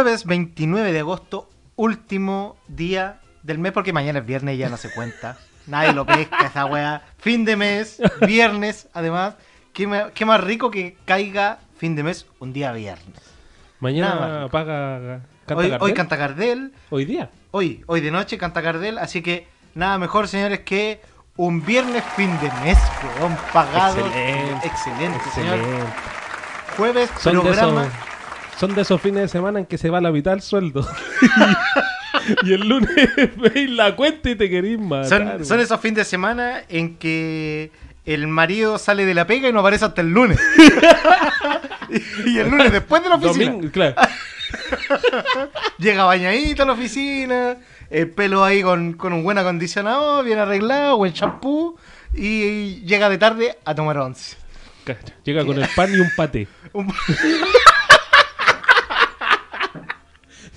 Jueves 29 de agosto, último día del mes, porque mañana es viernes y ya no se cuenta. Nadie lo pesca esa weá. Fin de mes, viernes, además. ¿Qué, me- qué más rico que caiga fin de mes un día viernes? Mañana paga. Canta Hoy, Gardel. hoy canta Gardel, Hoy día. hoy, hoy de noche canta Gardel, así que nada mejor, señores, que un viernes fin de mes, weón, pagado. Excelente. Excelente, señor. Excelente. Jueves, Son programa. Son de esos fines de semana en que se va la mitad del sueldo. y el lunes veis la cuenta y te querís matar. Son, esos fines de semana en que el marido sale de la pega y no aparece hasta el lunes. y el lunes después de la oficina. Domingo, claro. Llega bañadito a la oficina, el pelo ahí con, con un buen acondicionador, bien arreglado, buen champú. Y llega de tarde a tomar once. Llega con el pan y un paté.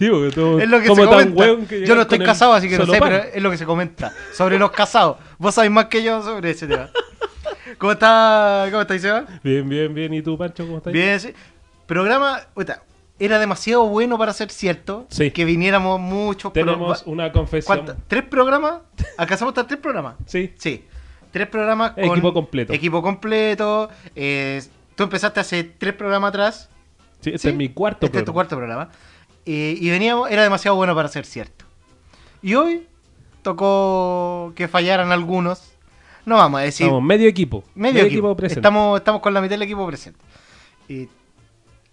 Sí, porque Es lo que como se tan comenta. weón que Yo no estoy casado, así que no sé, pan. pero es lo que se comenta sobre los casados. Vos sabés más que yo sobre ese tema. ¿Cómo está, cómo está, Seba? Bien, bien, bien. ¿Y tú, Pancho, cómo estás? Bien, sí. Programa, era demasiado bueno para ser cierto. Sí. Que viniéramos muchos Tenemos una confesión. ¿cuánta- ¿Tres programas? ¿Alcanzamos hasta tres programas? Sí. Sí. Tres programas con. Equipo completo. Equipo completo. eh, tú empezaste hace tres programas atrás. Sí, este Sí, es mi cuarto Este es tu programa. cuarto programa. Eh, y veníamos, era demasiado bueno para ser cierto. Y hoy tocó que fallaran algunos. No vamos a decir. Estamos medio equipo. medio, equipo. presente. Estamos, estamos con la mitad del equipo presente. Y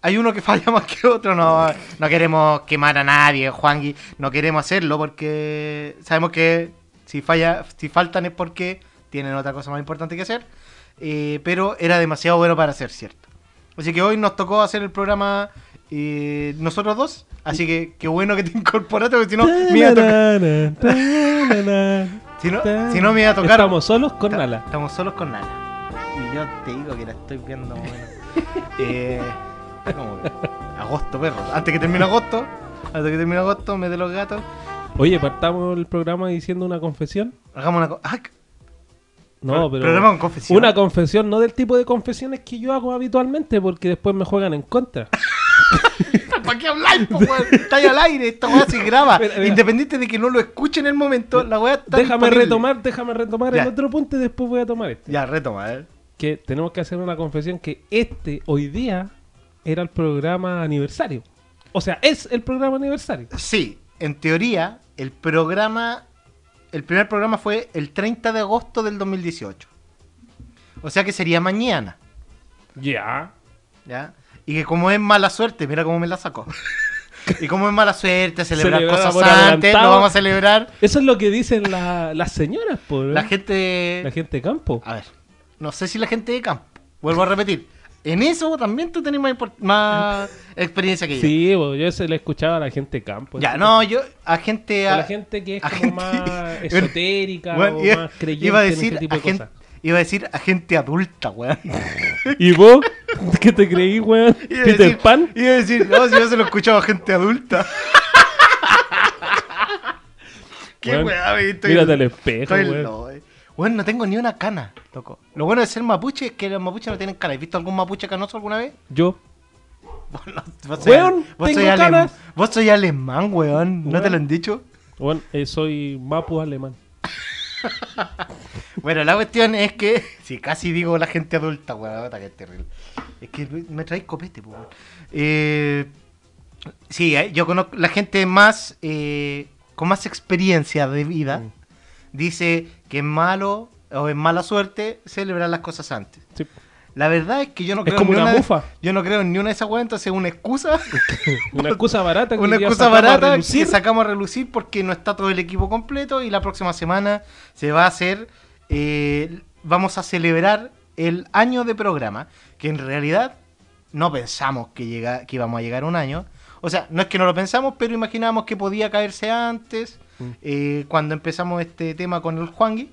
hay uno que falla más que otro. No, no queremos quemar a nadie, Juangui. No queremos hacerlo porque sabemos que si falla, si faltan es porque tienen otra cosa más importante que hacer. Eh, pero era demasiado bueno para ser cierto. Así que hoy nos tocó hacer el programa eh, nosotros dos. Así que qué bueno que te incorporaste, porque si no, me iba a tocar. Si no, me iba a tocar. Estamos solos con Nala. Estamos solos con Nala. Y yo te digo que la estoy viendo más o menos. eh, ¿cómo que? Agosto, perro. Antes que termine agosto, antes que termine agosto, mete los gatos. Oye, partamos el programa diciendo una confesión. Hagamos una cosa. No, pero. Confesión. Una confesión, no del tipo de confesiones que yo hago habitualmente, porque después me juegan en contra. ¿Para qué habláis, po, weón? Está ahí al aire, esta weá se graba. Mira, mira. Independiente de que no lo escuche en el momento, la weá está déjame disponible. retomar, déjame retomar Ya. el otro punto y después voy a tomar este. Ya, retoma, eh. Que tenemos que hacer una confesión que este, hoy día, era el programa aniversario. O sea, es el programa aniversario. Sí, en teoría, el programa. El primer programa fue el 30 de agosto del 2018. O sea que sería mañana. Ya. ¿ya? Y que como es mala suerte, mira cómo me la sacó. y como es mala suerte celebrar Celebrar cosas antes, lo vamos a celebrar. Eso es lo que dicen la- las señoras, por La gente... la gente de campo. A ver, no sé si la gente de campo. Vuelvo a repetir. En eso también tú tenés más, más experiencia que yo. Sí, bo, yo se le escuchaba a la gente de campo. Ya, no, yo a gente... a A, la gente que es a como gente- más esotérica Bueno, o más creyente iba a en decir ese tipo a de gente, cosas. Iba a decir a gente adulta, weón. ¿Y vos? ¿Qué te creí, weón? Iba ¿Peter decir- Pan? Iba a decir, no, si yo se lo escuchaba a gente adulta. Qué Weón, estoy- Mírate al espejo, weón. eh. Weón, no tengo ni una cana, loco. Lo bueno de ser mapuche es que los mapuches no tienen cana. ¿Has visto algún mapuche canoso alguna vez? Yo. Vos, no- vos Weón, vos tengo soy alem- canas. vos soy alemán, weón. ¿No te Weón. lo han dicho? Bueno, eh, soy mapu alemán. Bueno, la cuestión es que. Si casi digo la gente adulta, weón, que es terrible. Es que me traes copete, weón. Eh, sí, eh, yo conozco la gente más. eh, con más experiencia de vida. Mm. Dice que es malo o es mala suerte celebrar las cosas antes. Sí. La verdad es que yo no Es creo como en ni una bufa. yo no creo en ni una de esas weas, entonces es una excusa. Una excusa barata que una excusa barata relucir. que sacamos a relucir porque no está todo el equipo completo y la próxima semana se va a hacer, eh, vamos a celebrar el año de programa, que en realidad no pensamos que, llega, que íbamos a llegar a un año. O sea, no es que no lo pensamos, pero imaginábamos que podía caerse antes, Mm. eh, cuando empezamos este tema con el Juangui,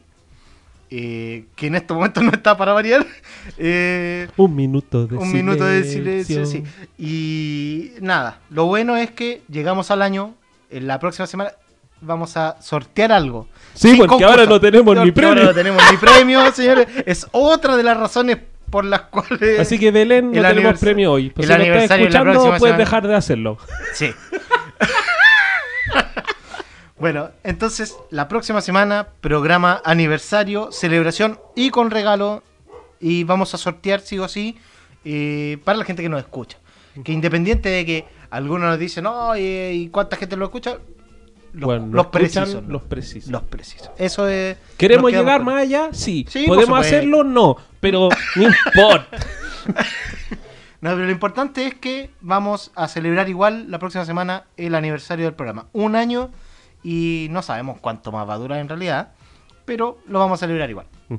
eh, que en estos momentos no está para variar. Eh, Un minuto de un silencio. minuto de silencio, sí. Y nada, lo bueno es que llegamos al año, en la próxima semana vamos a sortear algo. Sí, porque concurso. ahora no tenemos ni Porque ahora premio. no tenemos ni premio, señores. Es otra de las razones por las cuales... Así que Belén, no tenemos premio hoy. Pues el si lo estás aniversario de la escuchando, próxima puedes semana. dejar de hacerlo. Sí. bueno, entonces la próxima semana, programa aniversario, celebración y con regalo. Y vamos a sortear, sí o sí, eh, para la gente que nos escucha. Que independiente de que algunos nos dicen, no, eh, ¿y cuánta gente lo escucha? Los, Bueno, precisos. los precisos. Los precisos. Eso es. ¿Queremos llegar más allá? Sí. Sí, ¿Podemos hacerlo? No. Pero no importa. No, pero lo importante es que vamos a celebrar igual la próxima semana el aniversario del programa. Un año y no sabemos cuánto más va a durar en realidad, pero lo vamos a celebrar igual. Mm.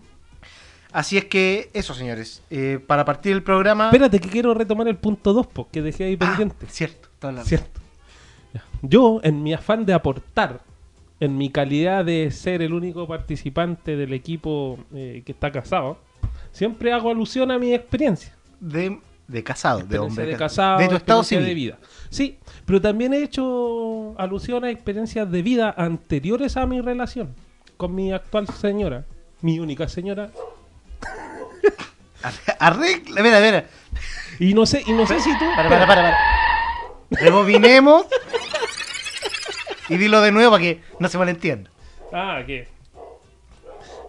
Así es que eso, señores. eh, para partir el programa... Espérate que quiero retomar el punto 2 que dejé ahí Ah, pendiente. cierto, toda Cierto. Yo, en mi afán de aportar, en mi calidad de ser el único participante del equipo eh, que está casado, siempre hago alusión a mi experiencia. De, de casado, de hombre. de casado, de tu estado civil. de vida. Sí, pero también he hecho alusión a experiencias de vida anteriores a mi relación con mi actual señora, mi única señora. Arregla, mira, mira. Y no sé, y no sé si tú. Para, para, para, para. Rebobinemos. y dilo de nuevo para que no se malentienda. Ah, ¿qué?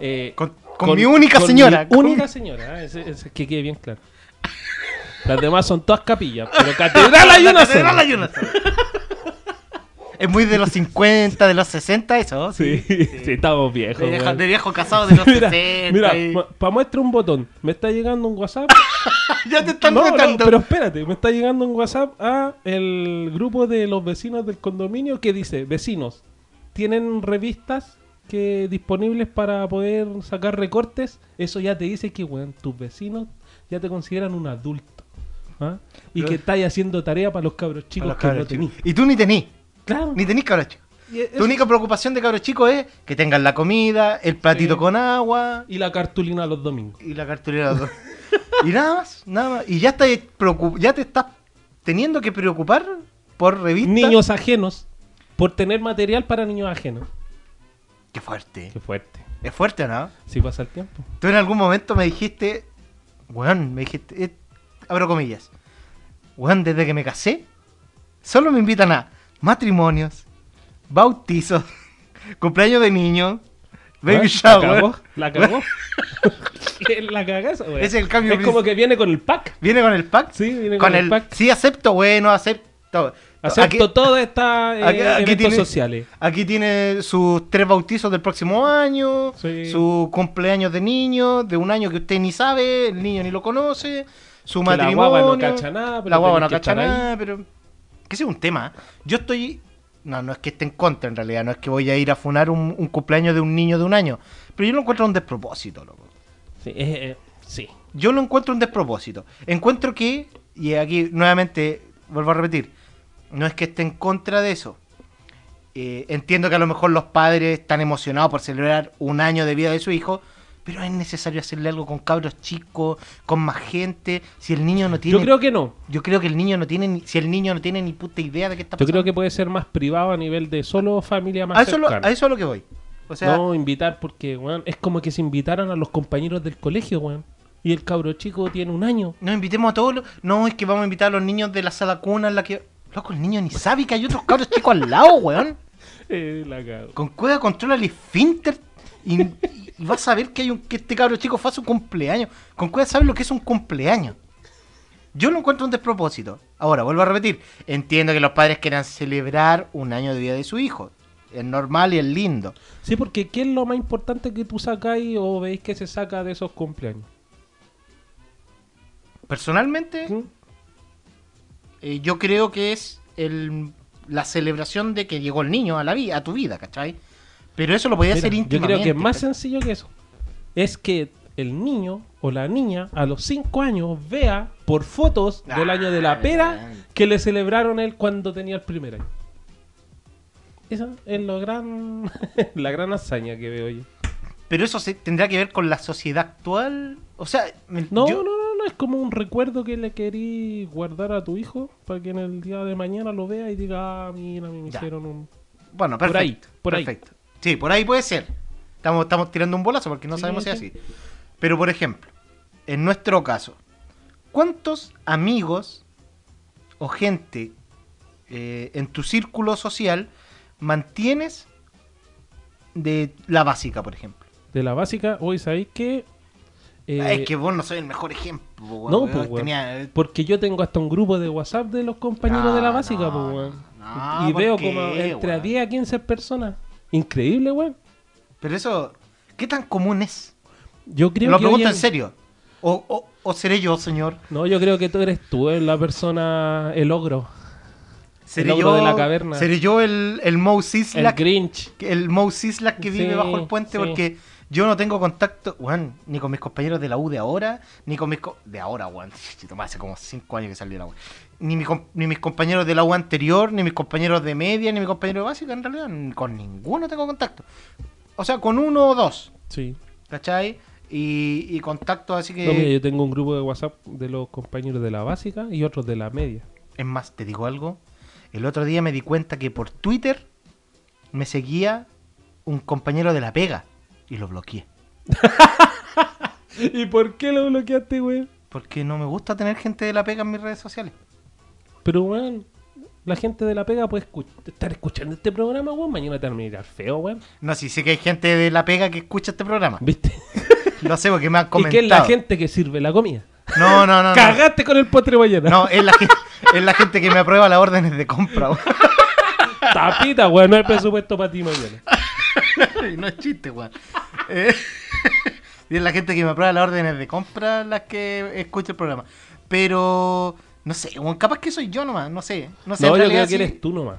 Eh, Con, con mi única con señora. mi única señora, ah, ese- ese- que quede bien claro. Las demás son todas capillas, pero catedral hay una catedral hay una sola. Es muy de los 50, de los 60 eso, Sí, sí. sí, estamos viejos. De viejo, de viejo casado de los Mira, 60. mira, y- para muestra un botón. Me está llegando un WhatsApp. ya te están no, pero espérate, me está llegando un WhatsApp a el grupo de los vecinos del condominio que dice, vecinos, ¿tienen revistas que disponibles para poder sacar recortes? Eso ya te dice que, weón, tus vecinos ya te consideran un adulto. ¿Ah? Y Pero- que estáis haciendo tarea para los cabros chicos los que no cabros tenís. Y tú ni tenís. Claro. Ni tenís cabros chicos. Tu única preocupación de cabros chicos es que tengan la comida, el platito Sí. con agua y la cartulina los domingos. y la cartulina. y nada más, nada más. Y ya, estás preocup- ya te estás teniendo que preocupar por revistas. Niños ajenos por tener material para niños ajenos. Qué fuerte. Qué fuerte. Es fuerte, ¿o ¿no? Si pasa el tiempo. Tú en algún momento me dijiste, weón, me dijiste, eh, abro comillas, weón, desde que me casé, solo me invitan a matrimonios, bautizos, cumpleaños de niños, baby shower. ¿La cagó? ¿La cagás, güey? Es el cambio Es como que viene con el pack. ¿Viene con el pack? Sí, viene con, con, el, el pack. Sí, acepto, bueno, acepto. Acepto Aquí, todas estas eh, aquí- aquí eventos tiene- sociales. aquí tiene sus tres bautizos del próximo año, Sí. su cumpleaños de niño, de un año que usted ni sabe, el niño ni lo conoce, su Que la matrimonio. guagua no cacha nada, pero la guagua no cacha nada, pero. Que ese es un tema. Yo estoy. No, no es que esté en contra en realidad, no es que voy a ir a funar un, un cumpleaños de un niño de un año. Pero yo lo encuentro un despropósito, loco. Sí, eh, eh, sí. Yo lo encuentro un despropósito. Encuentro que, y aquí nuevamente vuelvo a repetir, no es que esté en contra de eso. Eh, entiendo que a lo mejor los padres están emocionados por celebrar un año de vida de su hijo, pero es necesario hacerle algo con cabros chicos, con más gente. Si el niño no tiene, Yo creo que no. yo creo que el niño no tiene, ni, si el niño no tiene ni puta idea de qué está Yo pasando. creo que puede ser más privado a nivel de solo familia más a eso, lo- cercana. a eso es lo que voy. O sea, no invitar porque, weón, es como que se invitaran a los compañeros del colegio, weón. Y el cabro chico tiene un año. No invitemos a todos los... No, es que vamos a invitar a los niños de la sala cuna en la que... Loco, el niño ni sabe que hay otros cabros chicos al lado, weón. Eh, la cago. Con cueva controla el esfínter y, y vas a ver que hay un que este cabro chico fue a su cumpleaños. Con cueva sabe lo que es un cumpleaños. Yo lo encuentro un despropósito. Ahora, vuelvo a repetir. Entiendo que los padres quieran celebrar un año de vida de su hijo. Es normal y es lindo. Sí, porque ¿qué es lo más importante que tú sacáis o veis que se saca de esos cumpleaños? Personalmente, ¿Mm? eh, yo creo que es el, la celebración de que llegó el niño a la vida, a tu vida, ¿cachai? Pero eso lo podía Mira, hacer yo creo que es más ¿cachai? sencillo que eso. Es que el niño o la niña a los 5 años vea por fotos del año de la pera que le celebraron él cuando tenía el primer año. Esa es lo gran, la gran hazaña que veo yo. Pero eso se, tendrá que ver con la sociedad actual. O sea, me- No, yo- no, no, no, es como un recuerdo que le querí guardar a tu hijo para que en el día de mañana lo vea y diga, ah, mira, me Ya. hicieron un... Bueno, Por perfecto. ahí, por ahí. Sí, por ahí puede ser. Estamos, estamos tirando un bolazo porque no Sí, sabemos si es sí. así. Pero por ejemplo, en nuestro caso, ¿cuántos amigos o gente eh, en tu círculo social mantienes de la básica, por ejemplo? De la básica, hoy sabéis que. eh, Ah, es que vos no sois el mejor ejemplo, weón. no, pues, tenía- Porque yo tengo hasta un grupo de WhatsApp de los compañeros de la básica, no, pues, weón. no, y ¿por veo como entre a weón? 10 a 15 personas. Increíble, weón. Pero eso, ¿qué tan común es? Yo creo Lo que. pregunto en serio. O, o- o seré yo, señor. No, yo creo que tú eres tú, eh, la persona, el ogro. ¿Seré ogro yo, de la caverna. ¿Seré yo el, el Moe El Sislak? Grinch. el Moe Sislak que vive Sí, bajo el puente sí. porque yo no tengo contacto, weón, ni con mis compañeros de la U de ahora, ni con mis... co- de ahora, weón. Chito, más hace como 5 años que salió la U. Ni, mi ni mis compañeros de la U anterior, ni mis compañeros de media, ni mis compañeros de básica, en realidad, con ninguno tengo contacto. O sea, con uno o dos, Sí. ¿cachai? Y, y contactos así que... No, mira, yo tengo un grupo de WhatsApp de los compañeros de la básica y otros de la media. Es más, te digo algo. El otro día me di cuenta que por Twitter me seguía un compañero de la pega y lo bloqueé. ¿Y por qué lo bloqueaste, weón? Porque no me gusta tener gente de la pega en mis redes sociales. Pero, weón, la gente de la pega puede escu- estar escuchando este programa, weón. Mañana te van a mirar feo, weón. No, sí sé que hay gente de la pega que escucha este programa. ¿Viste? Lo sé porque me han y comentado. que es la gente que sirve la comida. No, no, no. No, Cagaste con el postre mañana. no es, la, gen- es la gente que me aprueba las órdenes de compra. weón. Tapita, weón. No hay presupuesto para ti mañana. Y no es chiste, weón. Eh, y es la gente que me aprueba las órdenes de compra las que escucha el programa. Pero, no sé, capaz que soy yo nomás, no sé. No sé, No, yo creo que eres tú nomás.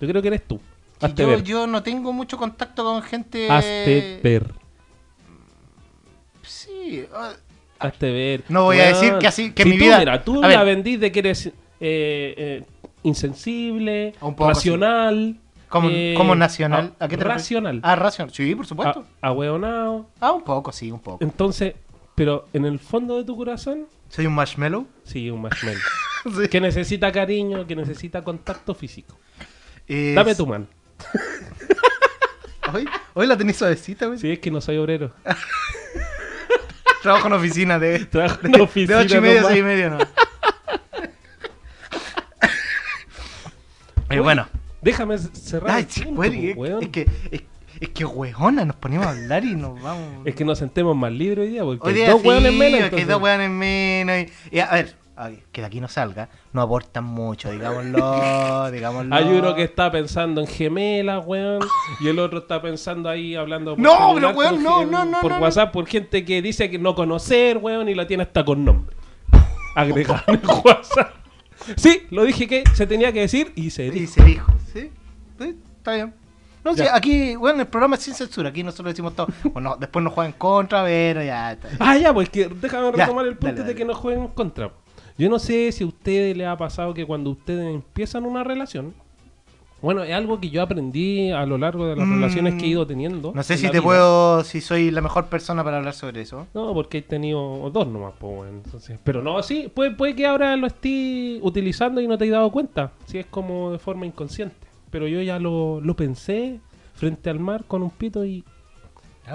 Yo creo que eres tú. Hazte yo, ver. yo no tengo mucho contacto con gente. Hazte ver. Sí, ah, Hazte ver. No voy a decir que así- que si mi tú, vida- Mira, tú a la ver. vendís de que eres eh, eh, insensible, Un poco, racional. como, eh, como nacional. a- ¿A qué te refieres? Racional. Ah, racional. Sí, por supuesto. a- ahueonado. Ah, un poco, sí, un poco. Entonces, pero en el fondo de tu corazón, Soy un marshmallow. sí, un marshmallow. Sí. que necesita cariño, que necesita contacto físico. Es- Dame tu mano. Hoy, hoy la tenéis suavecita, güey. Si es que no soy obrero. Trabajo en oficina de, Trabajo en de, oficina de 8 y media a nomás. 6 y media, no. Eh, bueno. Déjame cerrar. Ay, el sí, punto, po, es, es que, es, es que hueona, nos ponemos a hablar y nos vamos. Es que nos sentemos más libres hoy día, porque Hoy hay día dos sí, hueones menos. es que entonces- dos hueones menos. Y, y a ver, que de aquí no salga, no aportan mucho, digámoslo, digámoslo. Hay uno que está pensando en gemelas, weón. Y el otro está pensando ahí hablando No, celular pero, weón, no, no, no, por no, WhatsApp por gente que dice que no conocer, weón, y la tiene hasta con nombre. Agregado en WhatsApp. Sí, lo dije que se tenía que decir y se Y dijo. se dijo, ¿sí? Sí, está bien. No sé, Ya. aquí, bueno, el programa es sin censura, aquí nosotros decimos todo. Bueno, después nos juegan contra, pero ya está. Ah, ya, pues que déjame Ya, retomar el punto dale, de que no jueguen contra. Yo no sé si a ustedes les ha pasado que cuando ustedes empiezan una relación, bueno, es algo que yo aprendí a lo largo de las Mm, relaciones que he ido teniendo. No sé si te vida. puedo, si soy la mejor persona para hablar sobre eso. No, porque he tenido dos nomás, pues, bueno, entonces. Pero no, sí, puede, puede que ahora lo estés utilizando y no te hayas dado cuenta. Si es como de forma inconsciente. Pero yo ya lo, lo pensé frente al mar con un pito y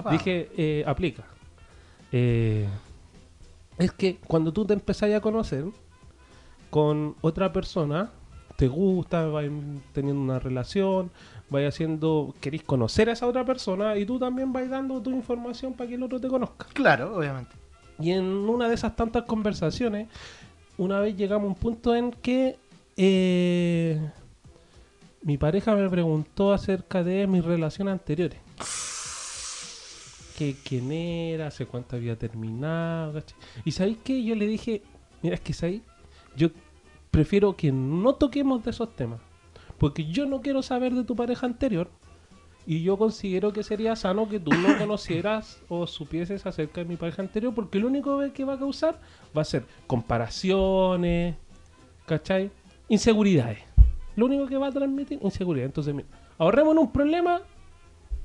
dije, eh, aplica. Eh, es que cuando tú te empezás a conocer con otra persona, te gusta, vais teniendo una relación, vais haciendo, queréis conocer a esa otra persona y tú también vais dando tu información para que el otro te conozca. Claro, obviamente. Y en una de esas tantas conversaciones, una vez llegamos a un punto en que eh, mi pareja me preguntó acerca de mis relaciones anteriores. Que quién era, hace cuánto había terminado. ¿cachai? Y sabéis que yo le dije, mira, es que sabéis, yo prefiero que no toquemos de esos temas. Porque yo no quiero saber de tu pareja anterior. Y yo considero que sería sano que tú no conocieras o supieses acerca de mi pareja anterior, porque lo único que va a causar va a ser comparaciones, ¿cachai? Inseguridades. Lo único que va a transmitir, inseguridad. Entonces, mira, ahorrémonos un problema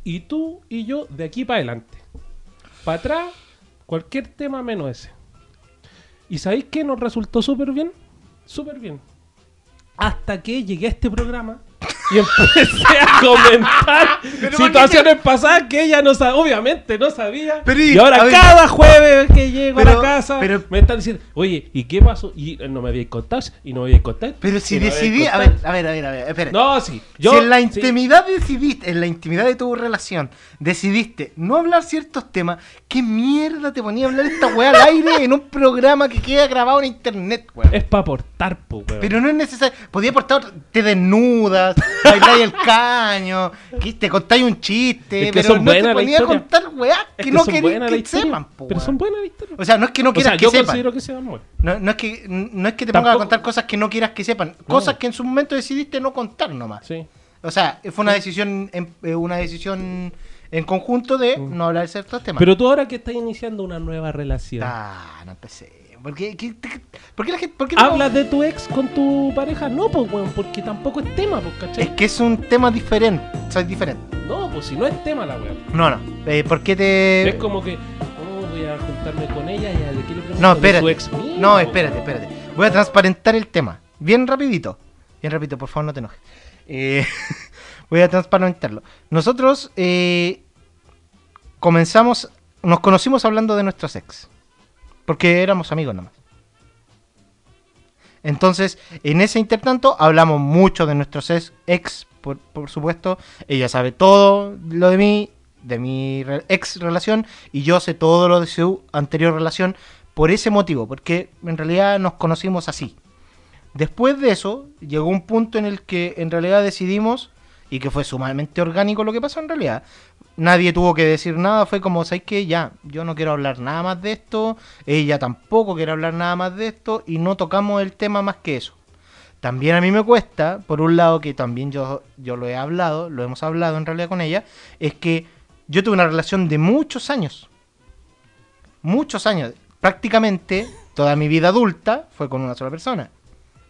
y tú y yo de aquí para adelante. Para atrás, cualquier tema menos ese. ¿Y sabéis qué nos resultó súper bien? Súper bien. Hasta que llegué a este programa Y empecé a comentar Pero ¿por situaciones pasadas que ella no sabía, obviamente no sabía. Pero y- y ahora a ver- cada jueves que llego a Pero- la casa pero- me están diciendo, oye, ¿y qué pasó? Y eh, no me habíais contado, y no me habíais contado. Pero si decidí. A ver, a ver, a ver, a ver, espera. No, sí. Yo, si en la sí. intimidad decidiste, en la intimidad de tu relación, decidiste no hablar ciertos temas, ¿qué mierda te ponía a hablar esta weá al aire en un programa que queda grabado en internet, weón? Es para aportar, po, weón. Pero no es necesario. Podía aportar, te desnudas, bailáis el caño, que te contáis un chiste, Es que pero no te ponía a contar weá Es que, no la que sepan, po, Pero son buenas la historia. O sea, no es que no O quieras sea, que yo sepan. considero que. No, no es que, no es que te pongas a Tampoco- contar cosas que no quieras que sepan, cosas que en su momento decidiste no contar nomás. Sí. O sea, fue una decisión en, eh, una decisión en conjunto de no hablar de ciertos temas. Mm. Pero tú ahora que estás iniciando una nueva relación, Ah, no empecé. ¿Por qué, por qué la gente.? Por qué ¿hablas de tu ex con tu pareja? No, pues, weón, porque tampoco es tema, pues, Es ¿cachai? que es un tema diferente. Soy diferente. No, pues si no es tema la weón. No, no. Eh, ¿Por qué te.? Es como que, oh, voy a juntarme con ella y a de qué le pregunto No, espérate. su ex mío, no, espérate, espérate. Voy a transparentar el tema. Bien rapidito. Bien rapidito, por favor, no te enojes. Eh, voy a transparentarlo. Nosotros eh, comenzamos, nos conocimos hablando de nuestros ex. Porque éramos amigos nomás. Entonces, en ese intertanto, hablamos mucho de nuestros ex, por, por supuesto. Ella sabe todo lo de mí, de mi ex relación, y yo sé todo lo de su anterior relación por ese motivo, porque en realidad nos conocimos así. Después de eso, llegó un punto en el que en realidad decidimos, y que fue sumamente orgánico lo que pasó en realidad, nadie tuvo que decir nada, fue como, ¿sabes qué? Ya, yo no quiero hablar nada más de esto, ella tampoco quiere hablar nada más de esto, y no tocamos el tema más que eso. También a mí me cuesta, por un lado, que también yo, yo lo he hablado, lo hemos hablado en realidad con ella, es que yo tuve una relación de muchos años. Muchos años. Prácticamente toda mi vida adulta fue con una sola persona.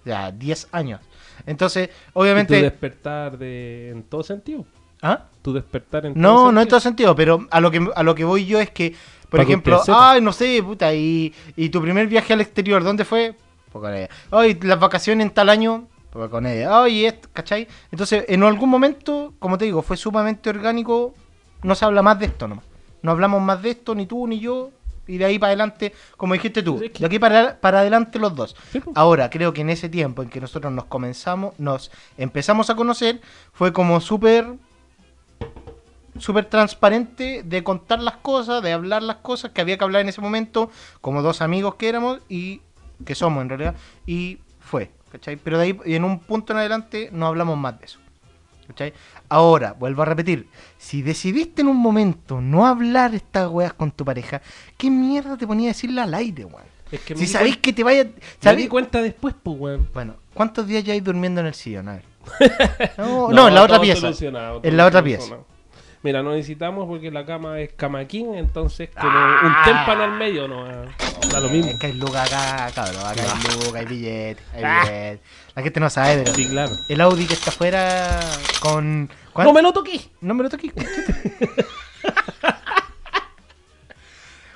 Ya, 10 años. Entonces, obviamente... despertar de, en todo sentido. ¿Ah? Tu despertar en todo No, no en todo sentido, pero a lo que, a lo que voy yo es que, por ejemplo, ay, no sé, puta, y, y tu primer viaje al exterior, ¿dónde fue? Pues con ella. Ay, las vacaciones en tal año, pues con ella. Ay, ¿cachai? Entonces, en algún momento, como te digo, fue sumamente orgánico, no se habla más de esto nomás. No hablamos más de esto, ni tú ni yo, y de ahí para adelante, como dijiste tú, de aquí para, para adelante los dos. Pues. Ahora, creo que en ese tiempo en que nosotros nos comenzamos, nos empezamos a conocer, fue como súper súper transparente de contar las cosas, de hablar las cosas que había que hablar en ese momento, como dos amigos que éramos y que somos en realidad, y fue, ¿cachai? Pero de ahí, y en un punto en adelante, no hablamos más de eso. ¿cachai? Ahora, vuelvo a repetir, si decidiste en un momento no hablar estas weas con tu pareja, ¿qué mierda te ponía a decirle al aire, weón? Es que Si sabéis que te vaya... Me di ¿sabéis? cuenta después, pues, weón. Bueno, ¿cuántos días ya hay durmiendo en el sillón? A ver. No, no, en la otra pieza. En la otra pieza. Mira, no necesitamos porque la cama es cama king, entonces como Ah. un témpano al medio no ah, da lo mismo. Es que hay lucas acá, cabrón. Acá hay lucas, hay billetes, hay billetes. La gente no sabe, pero Sí, claro. el Audi que está afuera con... ¿cuán- ¡No me lo toqué! No me lo toqué.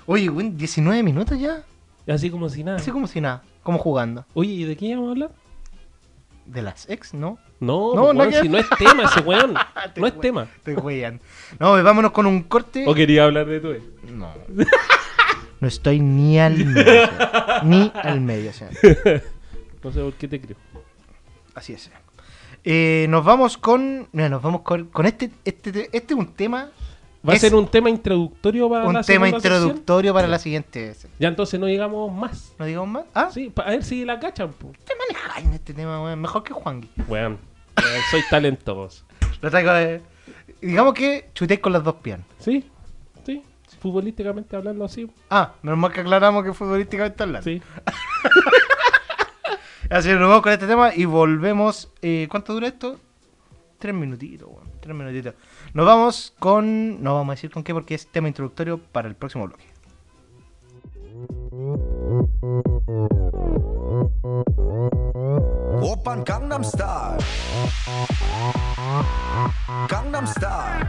Oye, güey, 19 minutos ya. Así como si nada. Así como si nada, como jugando. Oye, ¿y de qué íbamos a hablar? De las ex, ¿no? No, No, pues, no si no es tema ese weón. Te no es tema. Estoy weyando. No, vámonos con un corte. ¿O quería hablar de tu ex? No. No estoy ni al medio. señor. Ni al medio, señor. No sé por qué te creo. Así es. señor. Eh, nos vamos con. mira, nos vamos con, con este, este. Este es un tema. ¿Va a ser un tema introductorio para un la tema introductorio para la siguiente. Ya entonces no llegamos más. ¿No digamos más? Ah, Sí, para ver si la cachan. po. te manejáis en este tema, weón. Mejor que Juan. Weón, soy talentoso. Lo traigo de- Digamos que chutéis con las dos piernas. ¿Sí? Sí. Futbolísticamente hablando así. Ah, menos mal que aclaramos que futbolísticamente hablando. Sí. Así que nos vamos con este tema y volvemos. eh, ¿Cuánto dura esto? Tres minutitos, weón. Tres minutitos. Nos vamos con. No vamos a decir con qué, porque es tema introductorio para el próximo bloque. Open Gangnam Style. Gangnam Style.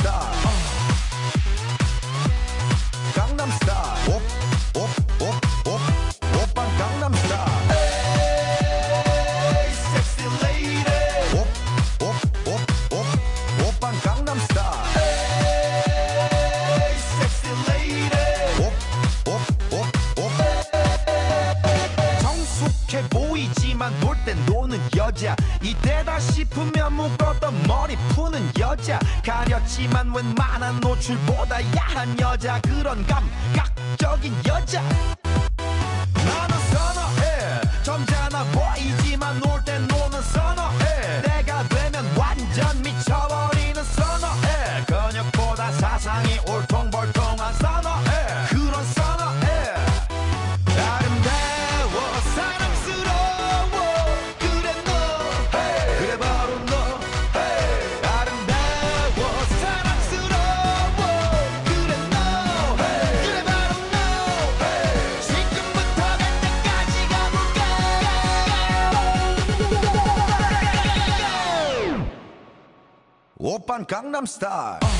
이때다 싶으면 묶었던 머리 푸는 여자. 가렸지만 웬만한 노출보다 야한 여자. 그런 감각적인 여자. 나는 오빤 강남스타일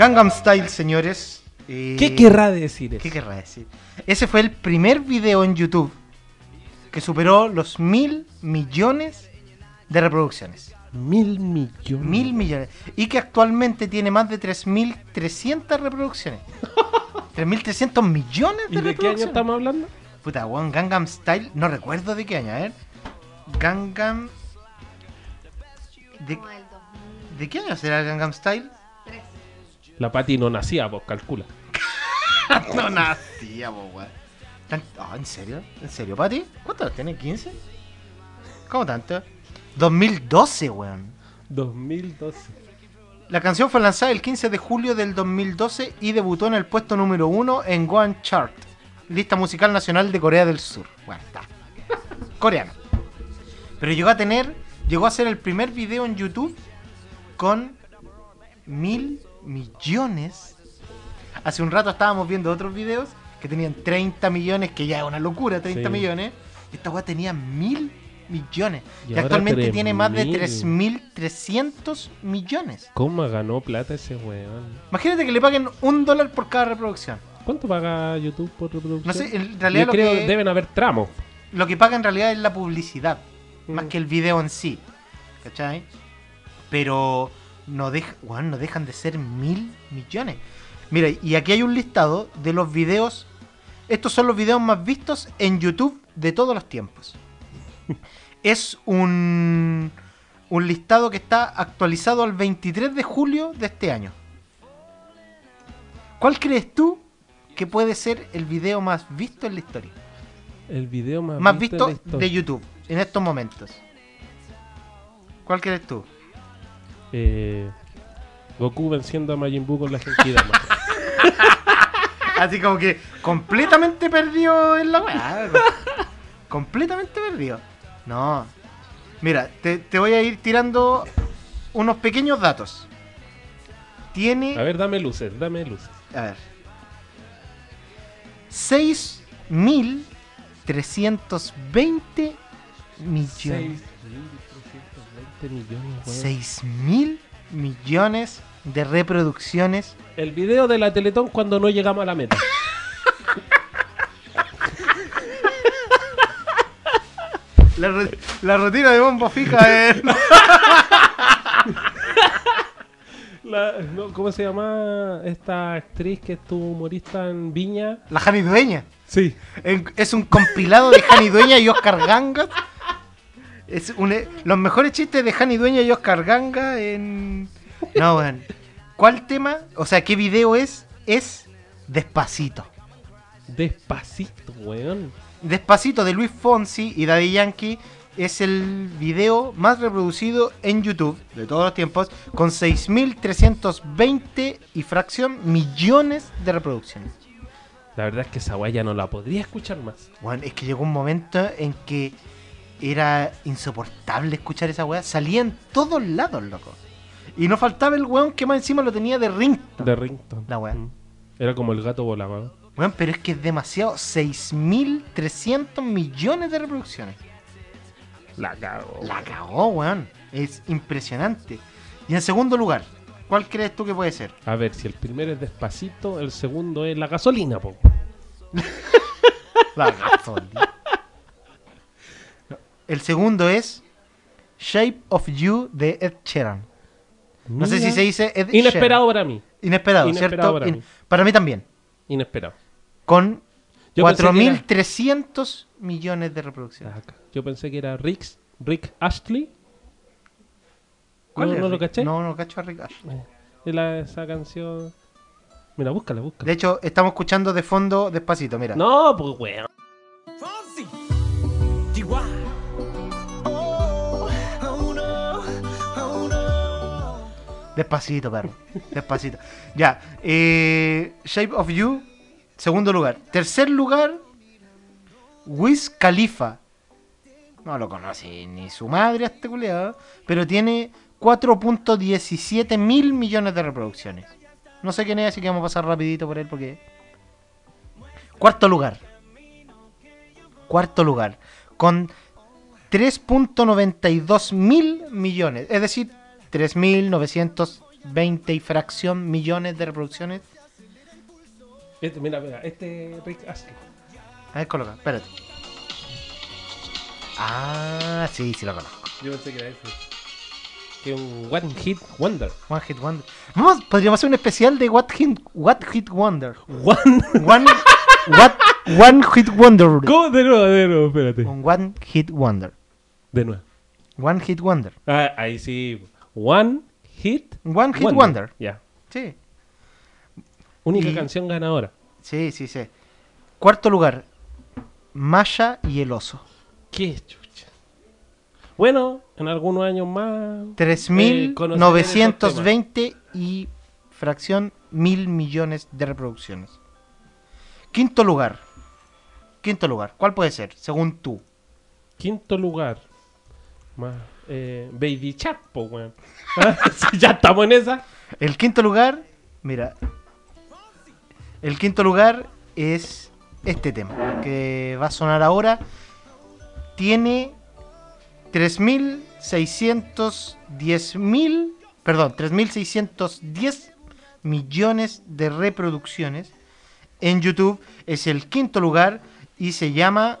Gangnam Style, señores. Eh, ¿Qué querrá decir eso? ¿Qué querrá decir? Ese fue el primer video en YouTube que superó los mil millones de reproducciones. Mil millones. Mil millones. Y que actualmente tiene más de 3.300 reproducciones. 3.300 millones de ¿Y de qué año reproducciones. estamos hablando? Puta, weón, Gangnam Style, no recuerdo de qué año, a ver. Gangnam... ¿De, Como del 2003. ¿de qué año será el Gangnam Style? La Pati no nacía, vos calcula. no nacía, po, weón. Ah, ¿En serio? ¿En serio, Pati? ¿Cuántos tiene? ¿15? ¿Cómo tanto? 2012, weón. 2012. La canción fue lanzada el 15 de julio del 2012 y debutó en el puesto número 1 en One Chart, lista musical nacional de Corea del Sur. Bueno, está. Coreano. Pero llegó a tener, llegó a ser el primer video en YouTube con mil millones. Hace un rato estábamos viendo otros videos que tenían 30 millones, que ya es una locura, 30 Sí. millones. Esta weá tenía mil millones. Y actualmente tiene más de 3.000. 3.300 millones. ¿Cómo ganó plata ese weón? Imagínate que le paguen un dólar por cada reproducción. ¿Cuánto paga YouTube por reproducción? No sé, en realidad Yo lo creo que- que deben haber tramos. Lo que paga en realidad es la publicidad, más Mm. que el video en sí. ¿Cachai? Pero no, deja, no dejan de ser mil millones. Mira, y aquí hay un listado de los videos. Estos son los videos más vistos en YouTube de todos los tiempos. es un, un listado que está actualizado al 23 de julio de este año. ¿Cuál crees tú que puede ser el video más visto en la historia? El video más, Más visto de YouTube en estos momentos. ¿Cuál crees tú? Eh, Goku venciendo a Majin Buu con la Genkidama. Así como que completamente perdido en la weá. completamente perdido. No. Mira, te, te voy a ir tirando unos pequeños datos. Tiene. a ver, dame luces, dame luces. A ver. 6.320 millones. 6.320 millones, weón. 6.000 millones de reproducciones. El video de la Teletón cuando no llegamos a la meta. La, la rutina de bombo fija es. La- no, ¿Cómo se llama esta actriz que estuvo humorista en Viña? La Jani Dueña. Sí. En- Es un compilado de Jani Dueña y Oscar Ganga. Es un, e- los mejores chistes de Jani Dueña y Oscar Ganga en. No, weón. ¿Cuál tema? O sea, ¿qué video es? Es Despacito. Despacito, weón. Despacito de Luis Fonsi y Daddy Yankee es el video más reproducido en YouTube de todos los tiempos, con 6.320 y fracción millones de reproducciones. La verdad es que esa weá ya no la podría escuchar más. Bueno, es que llegó un momento en que era insoportable escuchar esa weá. Salía en todos lados, loco. Y no faltaba el weón que más encima lo tenía de ringtone. De Rington. La weá. Era como el gato volador. Weón, pero es que es demasiado. 6.300 millones de reproducciones. La cago. La cagó, weón. Es impresionante. Y en segundo lugar, ¿cuál crees tú que puede ser? A ver, si el primero es despacito, el segundo es la gasolina, po. La gasolina. El segundo es Shape of You de Ed Sheeran. No sé si se dice Ed Inesperado Sheeran. para mí. Inesperado, Inesperado ¿cierto? para In- mí. para mí también. Inesperado. Con Yo pensé que era- 4.300 millones de reproducciones. Acá. Yo pensé que era Rick, Rick Astley. ¿Cuál ¿No, lo caché? No, no cacho a Rick Astley. Eh, es la- esa canción. Mira, búscala, búscala. De hecho, estamos escuchando de fondo despacito, mira. No, pues weón. Fonzie. Despacito, perro. Despacito. Ya. eh, Shape of You, segundo lugar. Tercer lugar, Wiz Khalifa. No lo conoce ni su madre este culiado. Pero tiene 4.17 mil millones de reproducciones. No sé quién es, así que vamos a pasar rapidito por él porque... Cuarto lugar. Cuarto lugar. Con 3.92 mil millones. Es decir, 3.920 y fracción millones de reproducciones. Este, mira, mira, este es Rick Astley. A ver, coloca, espérate. Ah, sí, sí lo conozco. Yo pensé que era ese. Que un One Hit Wonder. One Hit Wonder. Vamos, podríamos hacer un especial de What Hit, What Hit Wonder. One. One, what, one Hit Wonder. ¿Cómo? De nuevo, de nuevo, espérate. Un One Hit Wonder. De nuevo. One Hit Wonder. Ah, ahí sí. One Hit One Hit Wonder. Ya. Sí, Única Y- canción ganadora. sí, sí, sí. Cuarto lugar. Masha y el oso. Qué chucha. Bueno, en algunos años más. eh, 3.920 y fracción mil millones de reproducciones. Quinto lugar. Quinto lugar. ¿Cuál puede ser? Según tú. Quinto lugar. Más. Eh, Baby Chat, po, weón. Ya estamos en esa. El quinto lugar. Mira. El quinto lugar es este tema. Que va a sonar ahora. Tiene 3.610 mil. Perdón, 3.610 millones de reproducciones. En YouTube es el quinto lugar y se llama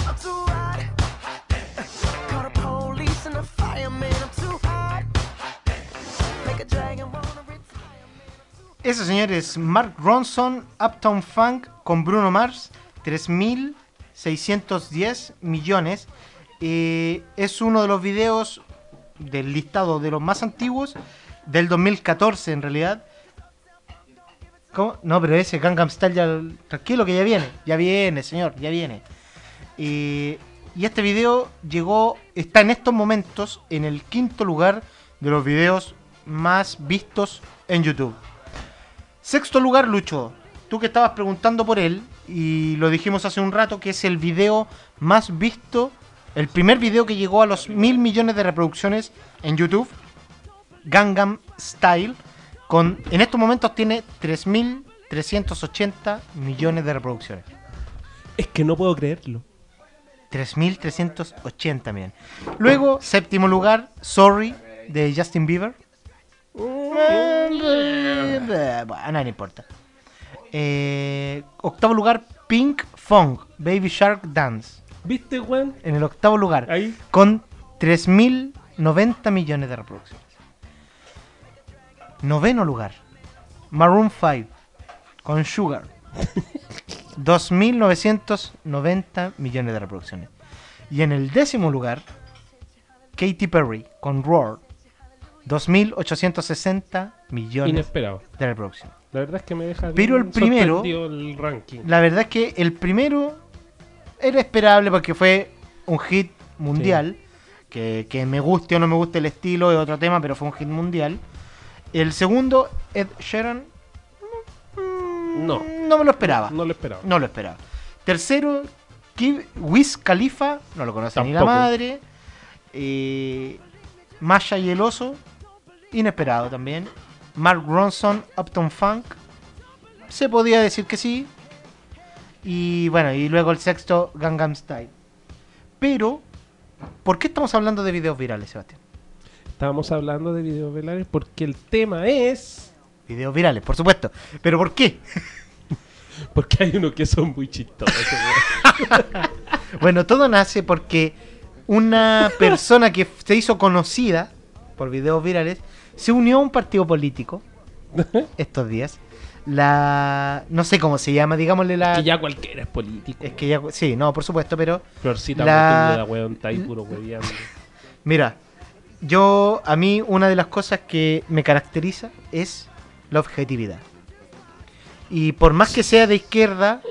Ese señor es Mark Ronson, Uptown Funk con Bruno Mars, 3.610 millones. Eh, es uno de los videos del listado de los más antiguos del 2014 en realidad. No, pero ese Gangnam Style ya... Tranquilo que ya viene, ya viene, señor, ya viene. Y este video llegó, está en estos momentos en el quinto lugar de los videos más vistos en YouTube. Sexto lugar, Lucho. Tú que estabas preguntando por él, y lo dijimos hace un rato, que es el video más visto, el primer video que llegó a los mil millones de reproducciones en YouTube, Gangnam Style, con, en estos momentos tiene 3.380 millones de reproducciones. Es que no puedo creerlo. 3.380, miren. Luego, séptimo lugar, Sorry, de Justin Bieber. Bueno, a nadie le importa. Eh, octavo lugar, Pink Fong, Baby Shark Dance. ¿Viste, weón? En el octavo lugar, Ahí. con 3.090 millones de reproducciones. Noveno lugar, Maroon 5, con Sugar. 2.990 millones de reproducciones. Y en el décimo lugar, Katy Perry, con Roar. 2.860 millones Inesperado. de reproducciones. La verdad es que me deja. Pero el primero- el ranking. La verdad es que el primero era esperable porque fue un hit mundial. Que, que me guste o no me guste el estilo es otro tema, pero fue un hit mundial. El segundo, Ed Sheeran. No. No me lo esperaba. No lo esperaba. No lo esperaba. Tercero, Kid- Wiz Khalifa. No lo conoce ni la madre. Eh, Masha y el oso. Inesperado también. Mark Ronson, Upton Funk. Se podía decir que sí. Y bueno, y luego el sexto, Gangnam Style. Pero, ¿por qué estamos hablando de videos virales, Sebastián? Estábamos hablando de videos velares porque el tema es. Videos virales, por supuesto. ¿Pero por qué? Porque hay unos que son muy chistosos. Bueno, todo nace porque una persona que se hizo conocida por videos virales se unió a un partido político estos días. La. No sé cómo se llama, digámosle la. que ya cualquiera es político. Es que ya. Sí, no, por supuesto, pero. Florcita la- la weón, está ahí puro hueveando. Mira, yo. A mí, una de las cosas que me caracteriza es la objetividad. Y por más que sea de izquierda.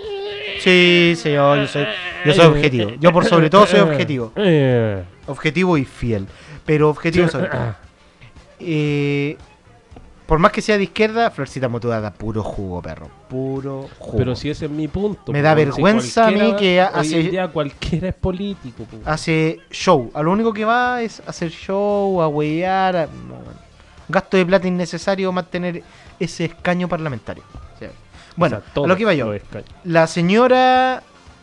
Sí, señor, yo soy, yo soy objetivo. Yo por sobre todo soy objetivo. Eh. Objetivo y fiel. Pero objetivo sobre todo. Eh, por más que sea de izquierda, Florcita Motuda da puro jugo, perro. Puro jugo. Pero si ese es mi punto. Me po, da vergüenza a mí que hace- día cualquiera es político. po. Hace show. A lo único que va es hacer show, a huevear. a- no. Gasto de plata innecesario mantener ese escaño parlamentario. Bueno, O sea, a lo que iba yo. La señora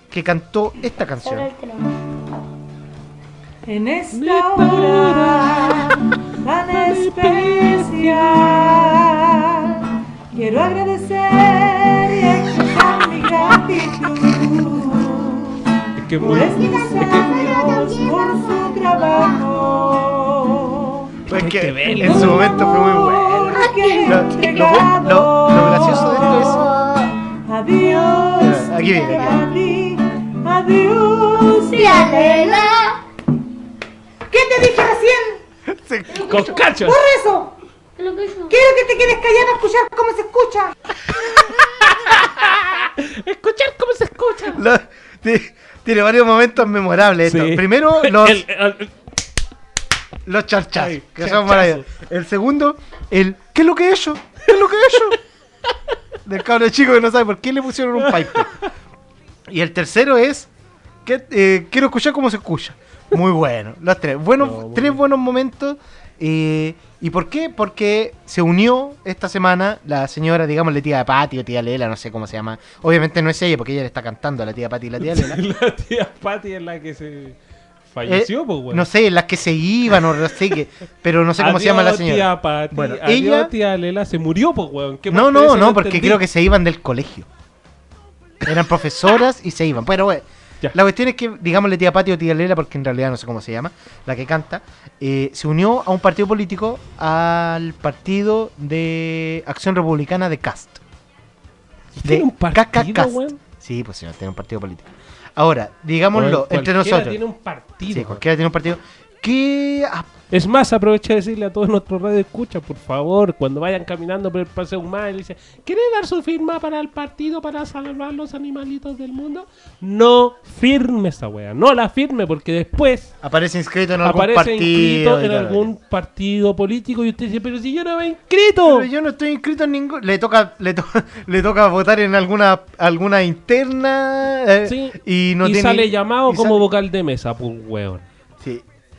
que cantó esta canción. En esta hora tan especial, quiero agradecer y expresar mi gratitud Es que por muy- estos años, por su trabajo. Pues Hay que que verlo. en su momento fue muy bueno. Lo, lo lo- gracioso de esto es Adiós, aquí viene, aquí adiós, Diadela. ¿Qué te dije recién? Con cachos. ¡Por eso! Quiero que te quedes callada a escuchar cómo se escucha. Escuchar cómo se escucha. Lo- ti- tiene varios momentos memorables. esto. Sí. Primero, los, El- el- los charchazos, Ay, que son charchazo. maravillosos. El segundo, el ¿qué es lo que es eso? ¿Qué es lo que es eso? Del cabro chico que no sabe por qué le pusieron un pipe. Y el tercero es que, eh, quiero escuchar cómo se escucha. Muy bueno, los tres. Buenos, No, tres bien. buenos momentos. eh, ¿Y por qué? Porque se unió esta semana la señora, digamos, la tía Pati o tía Lela, no sé cómo se llama. Obviamente no es ella porque ella le está cantando a la tía Pati y la tía Lela. la tía Patty es la que se Falleció, pues, weón. No sé, las que se iban o no sé qué, pero no sé cómo se llama la señora. Tía Pati, Bueno, adiós, ella- tía Lela se murió, pues, weón. ¿Qué No, no, no, porque entendí? creo que se iban del colegio. Eran profesoras y se iban. Pero bueno, Ya. la cuestión es que, digámosle tía Pati o tía Lela, porque en realidad no sé cómo se llama, la que canta, eh, se unió a un partido político, al partido de Acción Republicana de Cast. ¿Tiene un partido, Cast. Sí, pues señor, tiene un partido político. Ahora, digámoslo, entre cualquiera nosotros. tiene un partido. Sí, cualquiera tiene un partido. Ah, Es más, aproveché de decirle a todos nuestros radio escucha, por favor, cuando vayan caminando por el paseo humano y dice, ¿quiere dar su firma para el partido para salvar los animalitos del mundo? No firme esa wea, no la firme porque después aparece inscrito en algún aparece partido. inscrito y en algún partido político y usted dice, pero si yo no me he inscrito. Pero yo no estoy inscrito en ningún. Le toca, le, to- le toca votar en alguna alguna interna. eh, Sí, y no tiene- sale llamado y como sale- vocal de mesa, pues weón.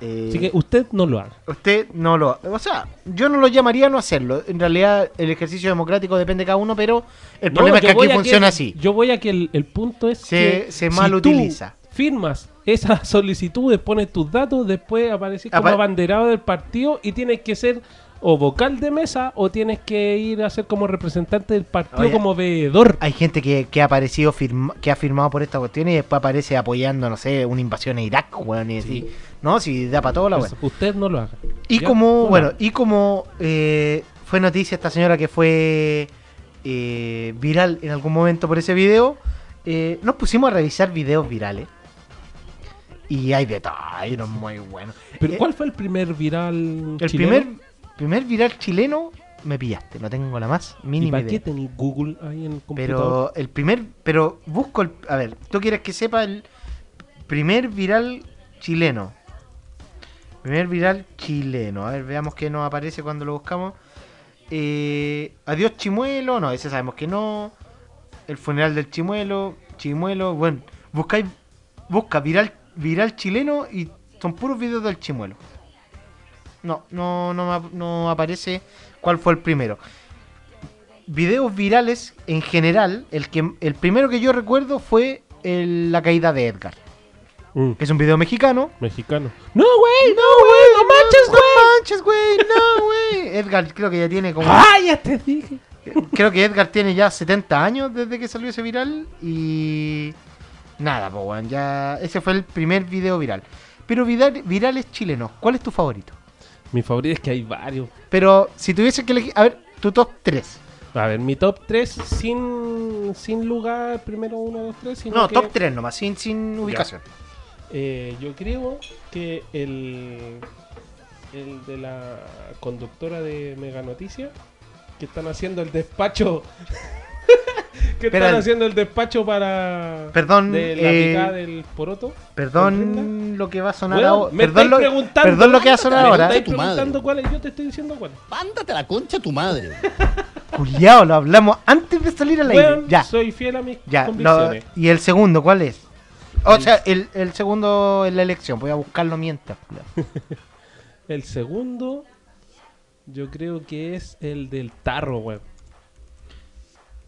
Eh, Así que usted no lo haga. Usted no lo. O sea, yo no lo llamaría a no hacerlo. En realidad, el ejercicio democrático depende de cada uno, pero el No, problema es que aquí funciona que- así. Yo voy a que el, el punto es Se- que se si mal tú utiliza. firmas esas solicitudes, pones tus datos, después apareces como abanderado del partido y tienes que ser o vocal de mesa o tienes que ir a ser como representante del partido Oye, como veedor. Hay gente que, que ha aparecido firma- que ha firmado por esta cuestión y después aparece apoyando, no sé, una invasión a Irak, weón. Y así. No, si da para todo la Pues, usted no lo haga. Y ¿Ya? como, No bueno, y como eh, fue noticia esta señora que fue eh, viral en algún momento por ese video, eh, nos pusimos a revisar videos virales. Y hay de todo, hay unos muy buenos. Pero ¿cuál fue el primer viral el chileno? primer, primer viral chileno me pillaste, no tengo la más ¿Y mínima para qué idea. tenéis Google ahí en el computador? Pero el primer, pero busco el, a ver, tú quieres que sepa el primer viral chileno. Primer viral chileno. A ver, veamos qué nos aparece cuando lo buscamos. Eh, Adiós Chimuelo, no, ese sabemos que no. El funeral del Chimuelo, Chimuelo, bueno, buscáis, busca viral, viral chileno y son puros videos del Chimuelo. No, no, no, no aparece cuál fue el primero videos virales en general, el que el primero que yo recuerdo fue el- la caída de Edgar, Mm, que es un video mexicano. mexicano. No, güey, no, güey, no manches, güey. No manches, güey, no, güey. Edgar creo que ya tiene como ¡Ah, ya te dije! creo que Edgar tiene ya 70 años desde que salió ese viral y nada, pues ya ese fue el primer video viral. Pero viral, virales chilenos, ¿cuál es tu favorito? Mi favorito es que hay varios. Pero si tuviese que elegir, a ver, tu top 3. A ver, mi top 3 sin, sin lugar, primero 1, 2, 3. Sino No, que, top 3 nomás, sin, sin ubicación. eh, yo creo que el, el de la conductora de Mega Noticias, que están haciendo el despacho. Que están haciendo el despacho para. Perdón, De la eh, picada del poroto. Perdón lo que va a sonar ahora. me Perdón estáis lo, preguntando. perdón lo que va a sonar Me ahora. estáis tu madre. preguntando cuál es, yo te estoy diciendo cuál. Mándate la concha a tu madre. Culiao, lo hablamos antes de salir al aire. Weón, Ya, soy fiel a mis ya. lo- convicciones. ¿Y el segundo cuál es? O El- sea, el, el segundo en la elección. Voy a buscarlo mientras. El segundo, yo creo que es el del tarro, weón.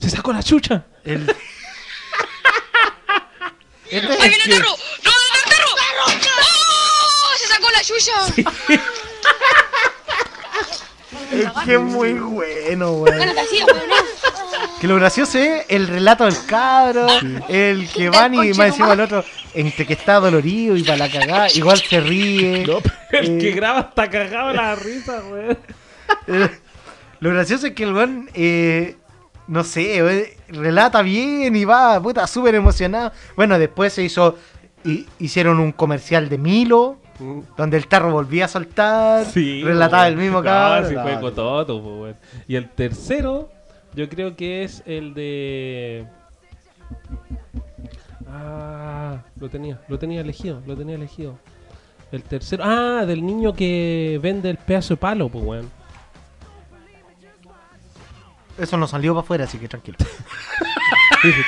Se sacó la chucha. El... Este ¡Ahí viene que- el tarro! ¡No, no, no, el tarro! ¡Oh! ¡Se sacó la chucha! es que es muy bueno, weón. Gánate así, weón, ¿no? Que lo gracioso es el relato del cabro, el que van y más encima el otro, entre que está dolorido y para la cagada, igual se ríe. El Eh, que graba está cagado la risa, weón. Eh, Lo gracioso es que el weón, eh, no sé, eh, relata bien y va, puta, súper emocionado. Bueno, después se hizo, hi- hicieron un comercial de Milo, donde el tarro volvía a saltar, relataba el mismo cabrón. cabrón. sí, fue cototo, po, weón. Y el tercero, yo creo que es el de. Ah, lo tenía, lo tenía elegido, lo tenía elegido. El tercero, ah, del niño que vende el pedazo de palo, pues, weón. Eso no salió para afuera, así que tranquilo.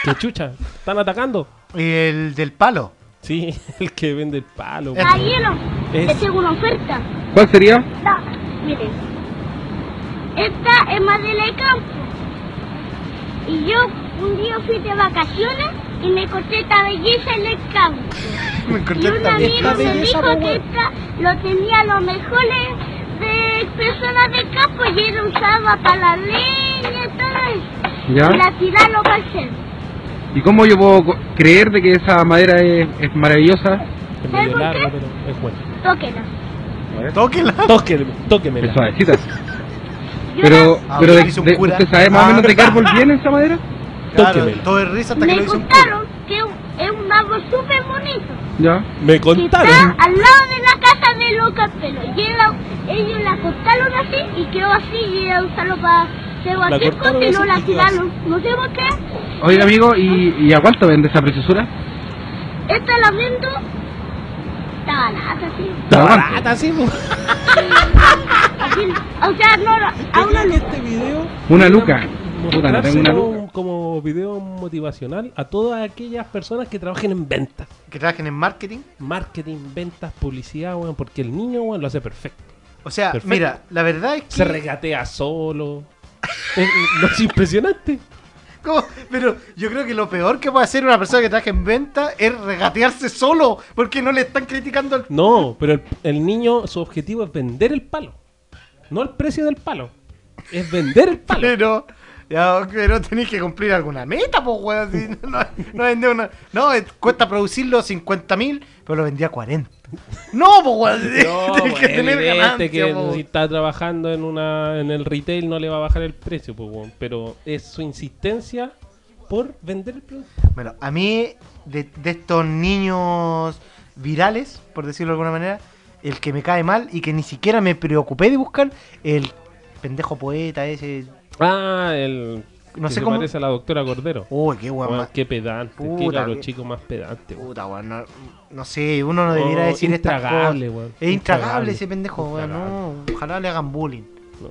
Que chucha, están atacando. Y el del palo. Sí, el que vende el palo. Es- hielo. Es- es una oferta. ¿Cuál sería? Esta, miren. Esta es Madela de Campo. Y yo un día fui de vacaciones y me encontré esta belleza en el campo. Me Y encontré un esta amigo me dijo que esta lo tenía los mejores de personas de campo y él usaba para la leña y todo eso. ¿Ya? Y la tiraron para el centro. ¿Y cómo yo puedo creer de que esa madera es, es maravillosa? Es ¿Sabes medio por larga, qué? pero es buena. Tóquela. Tóquela. Tóqueme, tóquemela. Es suavecita. Pero, Ah, pero de- de-. ¿usted sabe más o Ah. menos de qué árbol viene esa madera? Claro, Tóquemela. todo es risa hasta que me lo hizo un contaron que es un- árbol súper bonito. Ya. Me Que está contaron. al lado de camperos. Y era- ellos la cortaron así y quedó así y era usarlo para hacer cualquier cosa y no la tiraron. No sé por qué. Oiga, amigo, ¿y, y a cuánto vende esa preciosura? Esta la vendo. Está barata, sí. ¿A cuánto? barata, sí. Así, o sea, no, a Yo una que este video Una luca. Puta, no tengo una luca. Como video motivacional a todas aquellas personas que trabajen en ventas. Que trabajen en marketing. Marketing, ventas, publicidad, weón, porque el niño, weón, lo hace perfecto. O sea, Perfecto. mira, la verdad es que. Se regatea solo. Es, es impresionante. ¿Cómo? Pero yo creo que lo peor que puede hacer una persona que trabaja en venta es regatearse solo. Porque no le están criticando el. No, pero el, el niño, su objetivo es vender el palo. No el precio del palo. Es vender el palo. Pero. Ya, pero tenéis que cumplir alguna meta, pues, weón. si no, no vendía una. No, eh, cuesta producirlo 50 mil, pero lo vendía a 40. No, pues, weón. No, Tienes que tener ganancia, que po. si está trabajando en una en el retail no le va a bajar el precio, pues, weón. pero es su insistencia por vender el producto. Bueno, a mí, de, de estos niños virales, por decirlo de alguna manera, el que me cae mal y que ni siquiera me preocupé de buscar, el pendejo poeta ese. Ah, el No que sé se cómo- parece a la doctora Cordero. Uy, qué Weón, más. qué pedante, qué Puta, caro qué- chico más pedante. weón. Puta, weón. No, no sé, uno no debiera Oh, decir cosas. weón. Es intragable ese pendejo, weón. No, ojalá le hagan bullying.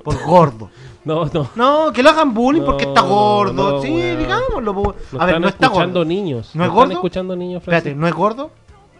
Por gordo. No, no. No, que le hagan bullying porque está gordo. no, sí, weón. digámoslo. po. A ver, no está escuchando gordo. niños. ¿No es gordo? Están escuchando niños, Espérate. ¿no es gordo?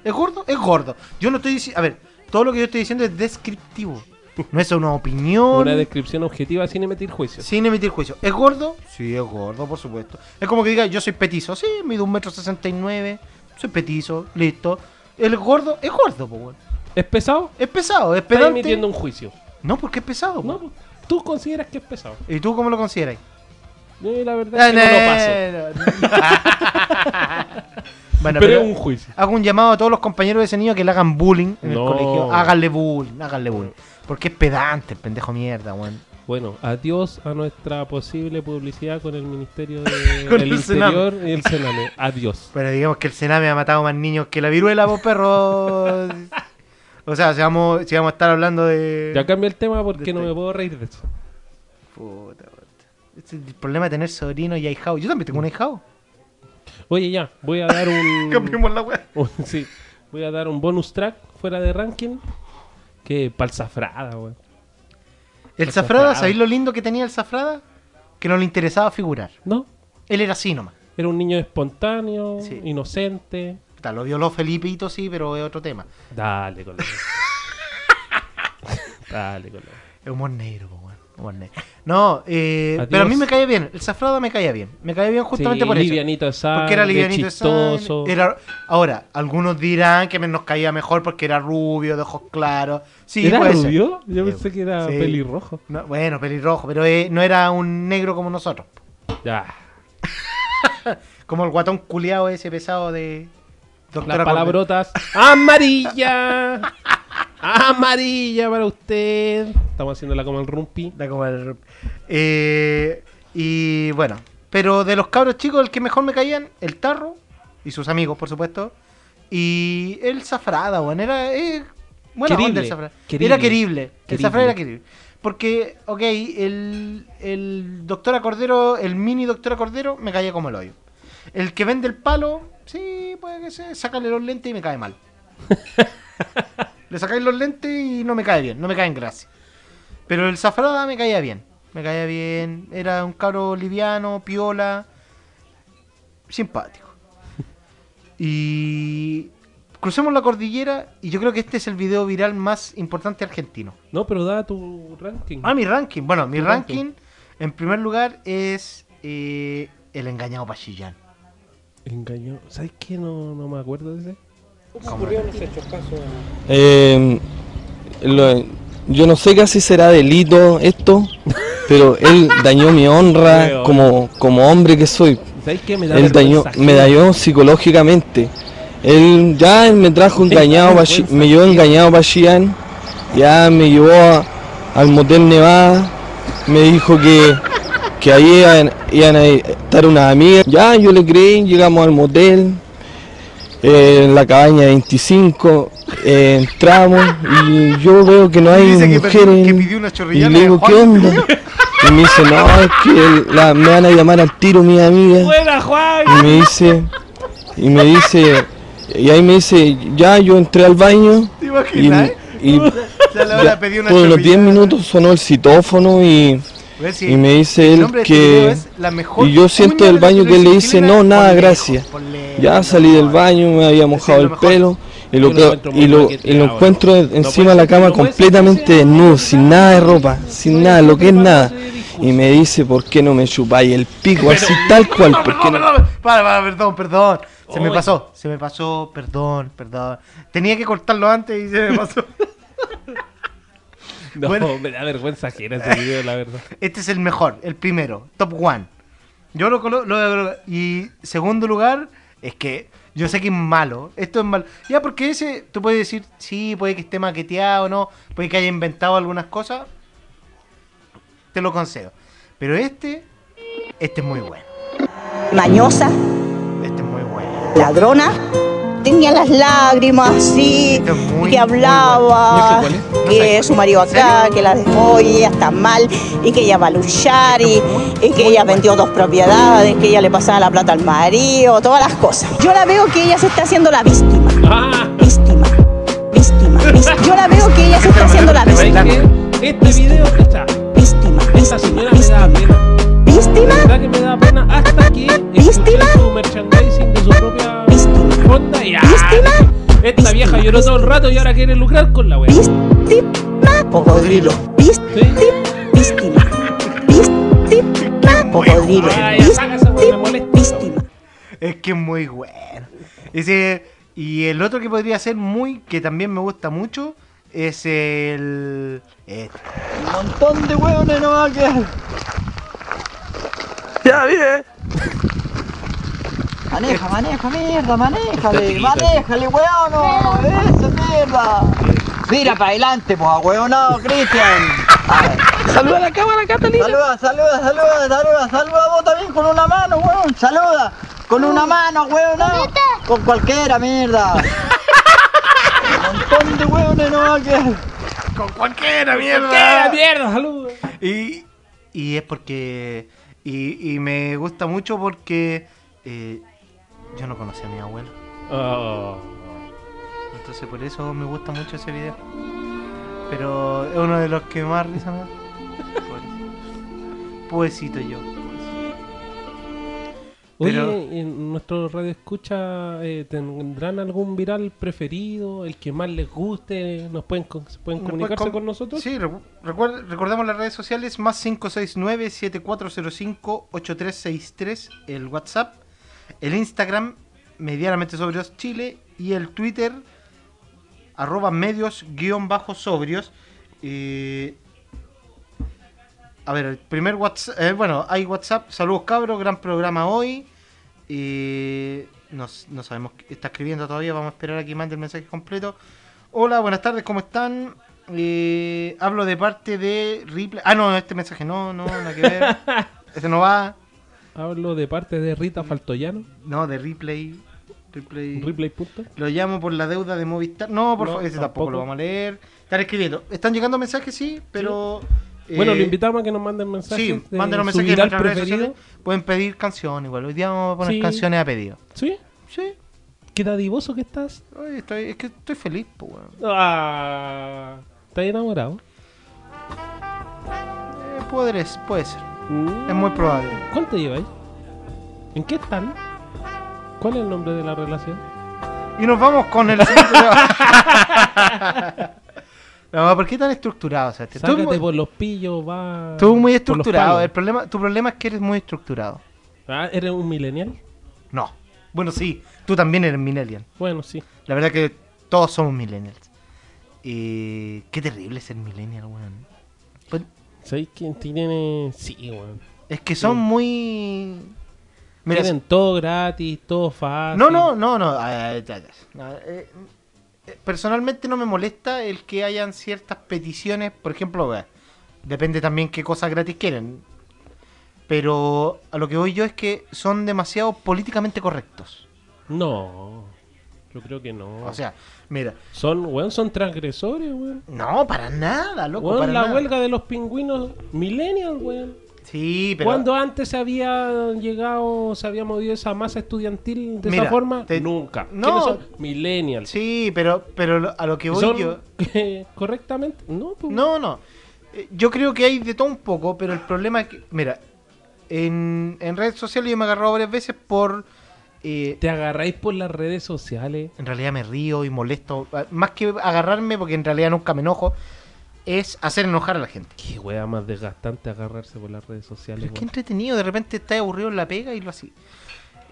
¿Es gordo? Es gordo. Yo no estoy diciendo. A ver, todo lo que yo estoy diciendo es descriptivo. No es una opinión. Una descripción objetiva sin emitir juicios. Sin emitir juicio. ¿Es gordo? Sí, es gordo, por supuesto. Es como que diga, yo soy petizo. Sí, mido un metro sesenta y nueve. Soy petizo, listo. El gordo es gordo, po, weón. ¿Es pesado? Es pesado, es Está pedante. emitiendo un juicio. No, porque es pesado. po. No, tú consideras que es pesado. ¿Y tú cómo lo consideras? Yo la verdad es que no lo paso. bueno, pero, pero, es un juicio. hago un llamado a todos los compañeros de ese niño que le hagan bullying en No. el colegio. Háganle bullying, háganle bullying. Porque es pedante el pendejo mierda, weón. Bueno, adiós a nuestra posible publicidad con el Ministerio de- Con del el Interior y el Sename. Adiós. Bueno, digamos que el Sename ha matado más niños que la viruela, vos perro. o sea, si vamos, si vamos a estar hablando de. Ya cambia el tema porque no este- me puedo reír de eso. Puta, puta. Este es el problema de tener sobrino y ahijado. Yo también tengo un ahijado. Oye, ya, voy a dar un, Cambiemos la weá. sí, voy a dar un bonus track fuera de ranking que palzafrada, weón. El Zafrada. ¿sabéis lo lindo que tenía el Zafrada? Que no le interesaba figurar. No, Él era así nomás. era un niño espontáneo, Sí. inocente. Puta, lo violó Felipito, sí, pero es otro tema. Dale con la Dale con la Es humor negro, po, weón. No, eh, pero a mí me caía bien. El Zafrada me caía bien. Me caía bien justamente Sí, por eso. livianito de sangre, Porque era livianito de chistoso. sangre, Era... Ahora, algunos dirán que me nos caía mejor porque era rubio, de ojos claros. Sí, ¿Era puede ser. rubio? Yo pensé que era sí. pelirrojo. No, bueno, pelirrojo, pero eh, no era un negro como nosotros. Ya. Como el guatón culiado ese pesado de... Las Doctora palabrotas. ¡Amarilla! ¡Amarilla para usted! Estamos haciéndola como el rumpi. Da como el- Eh, y bueno, pero de los cabros chicos, el que mejor me caían, el Tarro y sus amigos, por supuesto. Y el Zafrada, weón. Era. Eh, Querible, onda el Zafrada. querible, Era querible. El querible. Zafrada era querible. Porque, ok, el, el Doctora Cordero, el mini Doctora Cordero, me caía como el hoyo. El que vende el palo, sí, puede que se sácale los lentes y me cae mal. Le sacáis los lentes y no me cae bien, no me cae en gracia. Pero el Zafrada me caía bien. Me caía bien. Era un cabro liviano, piola. Simpático. Y crucemos la cordillera y yo creo que este es el video viral más importante argentino. No, pero da tu ranking. Ah, mi ranking. Bueno, mi ranking, ranking. en primer lugar es eh, El engañado Pachillán. Engañó. ¿Sabes qué? No, no me acuerdo de ese. ¿Cómo ocurrieron esos hechos casos? Eh, lo- yo no sé casi será delito esto, pero él dañó mi honra como, como hombre que soy. ¿Sabes qué? Me da Él dañó, me dañó psicológicamente. Él ya él me trajo engañado, me llevó engañado para Xi'an, ya me llevó a- al motel Nevada, me dijo que, que ahí iban, iban a estar unas amigas. Ya yo le creí, llegamos al motel, eh, en la cabaña 25, eh, entramos y yo veo que no hay Dice mujeres. perdió- que pidió una y le digo, ¿qué Juan". onda? Y me dice, no, es que la- me van a llamar al tiro mi amiga. ¡Buena, Juan! Y me dice, y me dice, y ahí me dice, ya yo entré al baño ¿Te y, imaginas? y Ya la hora ya, pedí una por unos 10 chorrillana. minutos sonó el citófono y, Sí, y me dice el él este que... la mejor Y yo siento del baño que él le dice, no, nada, gracias. Ya salí del baño, me había mojado el pelo y lo, que- encuentro muy y lo, y lo encuentro encima de la cama completamente desnudo, sin nada de ropa, sin nada, lo que es nada. Y me dice, ¿por qué no me chupáis el pico así tal cual? ¿Por qué Perdón, no? perdón, para, para, perdón, perdón. Se me pasó, se me pasó, perdón, perdón. Tenía que cortarlo antes y se me pasó. No, Bueno. me da vergüenza ajena ese video, la verdad. Este es el mejor, el primero, top one. Yo lo coloco. y segundo lugar, es que yo sé que es malo. Esto es malo. Ya, porque ese, tú puedes decir, sí, puede que esté maqueteado, no, puede que haya inventado algunas cosas. Te lo concedo. Pero este, este es muy bueno. Mañosa, Este es muy bueno. ladrona, tenía las lágrimas así, muy, que hablaba, bueno. No. No que su marido acá, que la dejó y ella está mal, y que ella va a luchar, y, y que ella vendió dos propiedades, que ella le pasaba la plata al marido, todas las cosas. Yo la veo que ella se está haciendo la víctima, ¡Ah! víctima, víctima. Yo la veo que ella se está haciendo la ¿Sabes víctima? Este video, esta, víctima, esta señora me da víctima, pena. La víctima, verdad que me da pena hasta que ¿Víctima? su merchandising de su propia fonda y ¡ah! víctima, Esta vieja lloró todo el rato y ahora quiere lucrar con la wea. víctima, cocodrilo, víctima. Víctima. Víctima. Cocodrilo. Víctima. Es que es muy bueno. Ese, y el otro que podría ser muy, que también me gusta mucho, es el. este. Un montón de hueones no va a quedar. Ya bien. Maneja, maneja, mierda, manéjale, manéjale, weón, no, eso, mierda. Mira para adelante, pues, weón, no, Cristian. Saluda a la cámara, Catalina. Saluda, saluda, saluda, saluda, saluda vos también con una mano, weón, saluda. Con una mano, weón, no. Con cualquiera, mierda. Un montón de hueones no va a quedar. Con cualquiera, ¡Qué mierda. mierda! ¡Saludos! Y, y es porque. Y, y me gusta mucho porque. eh, yo no conocía a mi abuelo. Oh. Entonces por eso me gusta mucho ese video. Pero es uno de los que más risa me da. Pobrecito. Yo. Oye, Pero- en nuestro radio escucha eh, tendrán algún viral preferido, el que más les guste, nos pueden se pueden ¿Nos comunicarse con nosotros. Sí, recu- recuer- recordemos las redes sociales más 569-7405-8363, el WhatsApp, el Instagram, medianamente sobrios Chile, y el Twitter, arroba medios guion bajo sobrios. Eh, a ver, el primer WhatsApp, eh, bueno, hay WhatsApp, saludos cabros, gran programa hoy. Eh, no, no sabemos está escribiendo todavía, vamos a esperar a que mande el mensaje completo. Hola, buenas tardes, ¿cómo están? Hablo de parte de Ripley. Ah, no, este mensaje no, no, nada que ver. Este no va. Hablo de parte de Rita Faltoyano, No, de Ripley. Ripley. Replay. punto. Lo llamo por la deuda de Movistar. No, por No, favor, ese tampoco. tampoco. lo vamos a leer. Están escribiendo. Están llegando mensajes, sí, pero. Bueno, eh, lo invitamos a que nos manden mensajes. Sí, de mándenos su mensajes en nuestras redes. Pueden pedir canción igual. Hoy día vamos a poner Sí. canciones a pedido. ¿Sí? Sí. ¿Qué dadivoso que estás? Ay, estoy, es que estoy feliz, pues, weón. Ah, ¿Estás enamorado? Eh, puede, puede ser. Mm. Es muy probable. ¿Cuánto lleváis? ¿En qué están? ¿Cuál es el nombre de la relación? Y nos vamos con el siguiente tema. No, ¿por qué tan estructurado? Sebastián? Tú, Sácate muy- por los pillos, va. tú muy estructurado. El problema, tu problema es que eres muy estructurado. Ah, ¿Eres un millennial? No. Bueno, sí, tú también eres millennial. Bueno, sí. La verdad que todos somos millennials. Eh, qué terrible ser millennial, weón. ¿Sabéis quién tiene...? Sí, weón. es que son muy... Mira, Tienen todo gratis, todo fácil. no, no, no, no. eh, eh, personalmente no me molesta el que hayan ciertas peticiones, por ejemplo, depende también qué cosas gratis quieren. Pero a lo que voy yo es que son demasiado políticamente correctos. No, yo creo que no. O sea, mira, son, weón, son transgresores, weón. no, para nada, loco. Weón, para la nada. huelga de los pingüinos millennial, weón. Sí, pero. Cuando antes se había llegado, se había movido esa masa estudiantil de Mira, esa forma? te- Nunca. No. ¿Quiénes son? Millennials. Sí, pero, pero a lo que voy ¿Son yo. correctamente? No, pues. No, no. Eh, Yo creo que hay de todo un poco, pero el problema es que. Mira, en, en redes sociales yo me agarrado varias veces por. Eh, Te agarráis por las redes sociales. en realidad me río y molesto. Ah, Más que agarrarme, porque en realidad nunca me enojo, es hacer enojar a la gente. Qué wea más desgastante agarrarse por las redes sociales, Qué weón. entretenido, de repente estás aburrido en la pega y lo así.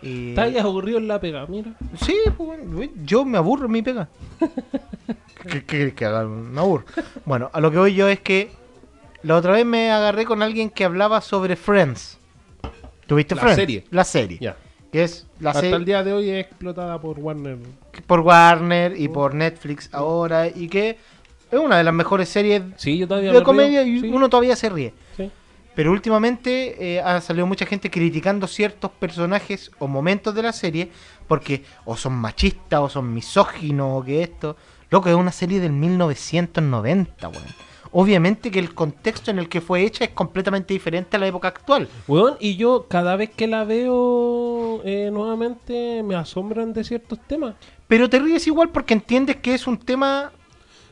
Eh, Estás aburrido en la pega, mira. Sí, pues, yo me aburro en mi pega. ¿Qué quieres que haga? Me aburro. Bueno, a lo que voy yo es que la otra vez me agarré con alguien que hablaba sobre Friends. ¿Tuviste La Friends? serie. La serie. Ya. Que es la Hasta el día de hoy es explotada por Warner. por Warner y por Netflix ahora y que es una de las mejores series Sí, yo todavía de me comedia río, y sí, uno todavía se ríe. sí. Pero últimamente eh, ha salido mucha gente criticando ciertos personajes o momentos de la serie porque o son machistas o son misóginos o que esto. Loco, es una serie del 1990, weón. Obviamente que el contexto en el que fue hecha es completamente diferente a la época actual. Weón, y yo cada vez que la veo eh, nuevamente me asombran de ciertos temas. Pero te ríes igual porque entiendes que es un tema...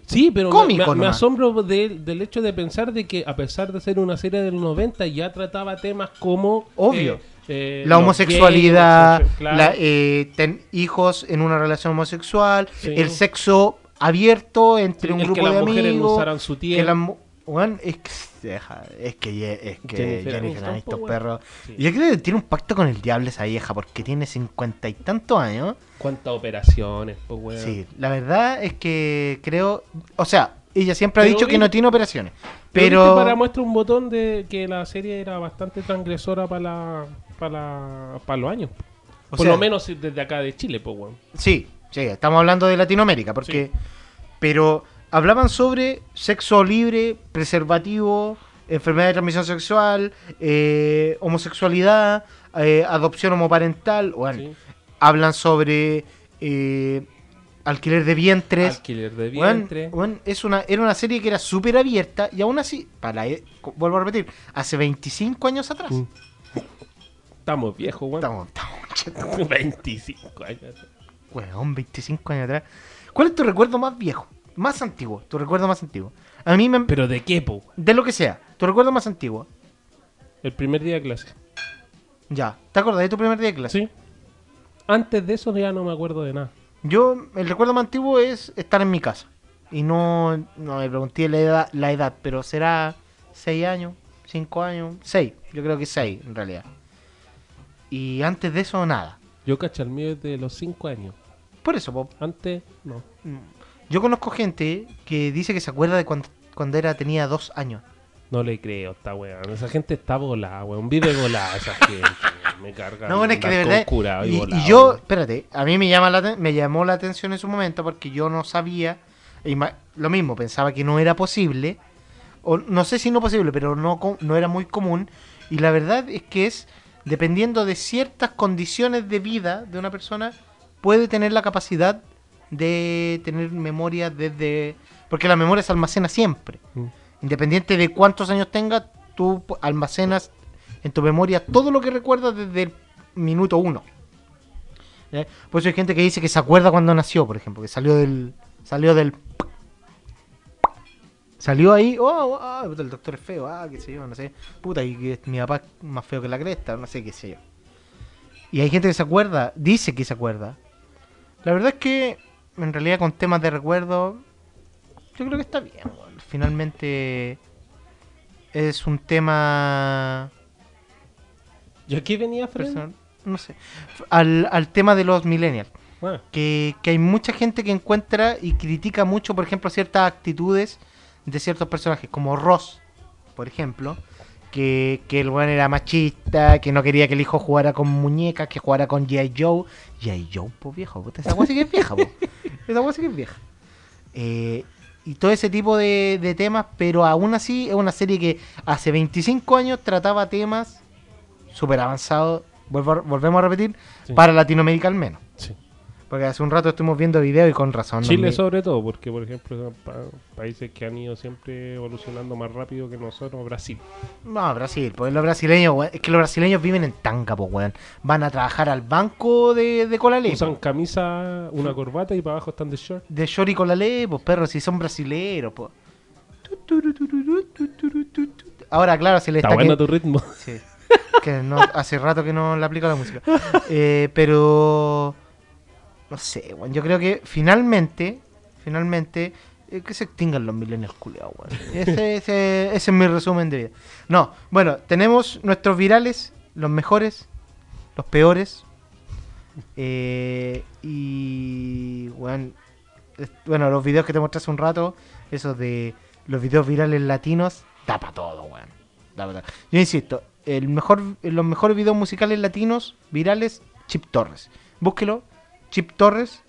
Sí, pero Cómico me, me asombro de- del hecho de pensar de que a pesar de ser una serie del 90 ya trataba temas como... Obvio. eh, eh, La homosexualidad, gays, claro. la, eh, ten hijos en una relación homosexual, Sí. el sexo abierto entre Sí, un el que grupo de no amigos. usaran su que las Weón, es que, es que, es que Jennifer Jennifer Aniston, po, perro. Sí. Yo creo que tiene un pacto con el diablo esa vieja porque tiene cincuenta y tantos años. ¿Cuántas operaciones, pues, weón? Sí, la verdad es que creo, o sea, ella siempre ha Pero dicho que vi- no tiene operaciones, Pero... pero para muestra un botón de que la serie era bastante transgresora para la, para la- para los años. O Por sea- lo menos desde acá de Chile, pues, weón. Sí, sí, estamos hablando de Latinoamérica, porque. Pero hablaban sobre sexo libre, preservativo, enfermedad de transmisión sexual, eh, homosexualidad, eh, adopción homoparental. Bueno, Sí. hablan sobre eh, alquiler de vientres. Alquiler de vientre. es una, era una serie que era súper abierta y aún así, para, vuelvo a repetir, hace 25 años atrás. Mm. Estamos viejos, weón. Estamos, estamos 25 años. Weón, 25 años atrás. ¿Cuál es tu recuerdo más viejo? Más antiguo. Tu recuerdo más antiguo. A mí me... ¿Pero de qué, po? De lo que sea. Tu recuerdo más antiguo. El primer día de clase. Ya. ¿Te acuerdas de tu primer día de clase? Sí. Antes de eso ya no me acuerdo de nada. Yo, el recuerdo más antiguo es estar en mi casa. Y no, no me pregunté la edad, la edad, pero será 6 años, 5 años, 6. Yo creo que 6 en realidad. Y antes de eso, nada. Yo cacho el mío desde los 5 años. Por eso, po, Antes, no. yo conozco gente que dice que se acuerda de cuando, cuando era, tenía 2 años. No le creo, esta weón. Esa gente está volada, weón. Vive volada esa gente. weón. Me carga. No, bueno, es que de verdad. y Y, y volado, yo, weón. espérate, a mí me, llama la, me llamó la atención en su momento porque yo no sabía. ima- Lo mismo, pensaba que no era posible. O no sé si no posible, pero no, no era muy común. Y la verdad es que es, dependiendo de ciertas condiciones de vida de una persona, puede tener la capacidad de tener memoria desde. Porque la memoria se almacena siempre. Mm. Independiente de cuántos años tengas, tú almacenas en tu memoria todo lo que recuerdas desde el minuto uno. ¿Ya? Por eso hay gente que dice que se acuerda cuando nació, por ejemplo, que salió del. Salió del. Salió ahí, oh, oh, puta, el doctor es feo, ah, qué sé yo, no sé. Puta, y que mi papá es más feo que la cresta, no sé qué sé yo. Y hay gente que se acuerda, dice que se acuerda. La verdad es que, en realidad, con temas de recuerdo, yo creo que está bien. Finalmente, es un tema ¿Y aquí venía Fred? personal. no sé, al, al tema de los millennials. Bueno, Que, que hay mucha gente que encuentra y critica mucho, por ejemplo, ciertas actitudes de ciertos personajes, como Ross, por ejemplo, que, que el weón era machista, que no quería que el hijo jugara con muñecas, que jugara con G.I. Joe. G.I. Joe, pues viejo, puta, esa weá sí que es vieja, po. Esa weá sí que es vieja. Eh, y todo ese tipo de, de temas, pero aún así es una serie que hace 25 años trataba temas súper avanzados, volvemos a repetir, Sí. para Latinoamérica al menos. sí. Porque hace un rato estuvimos viendo videos y con razón. Chile sobre todo, porque por ejemplo son pa- países que han ido siempre evolucionando más rápido que nosotros, Brasil. No, Brasil, pues los brasileños, weón, es que los brasileños viven en tanga, pues, weón. Van a trabajar al banco de, de Colalé. Usan po. camisa, una corbata y para abajo están de short. De short y Colalé, pues, perros, si son brasileros, pues. Ahora, claro, se le Está está... bueno que- tu ritmo. Sí. Que no, hace rato que no le aplico la música. Eh, pero. No sé, weón. Yo creo que finalmente. Finalmente. eh, que se extingan los millennials culiados, weón. Ese, ese, ese es mi resumen de vida. No, bueno, tenemos nuestros virales, los mejores, los peores. eh, y. weón, bueno, los videos que te mostré hace un rato, esos de los videos virales latinos, tapa todo, weón. La verdad. Yo insisto, el mejor, los mejores videos musicales latinos virales, Chip Torres. Búsquelo, Chip Torres,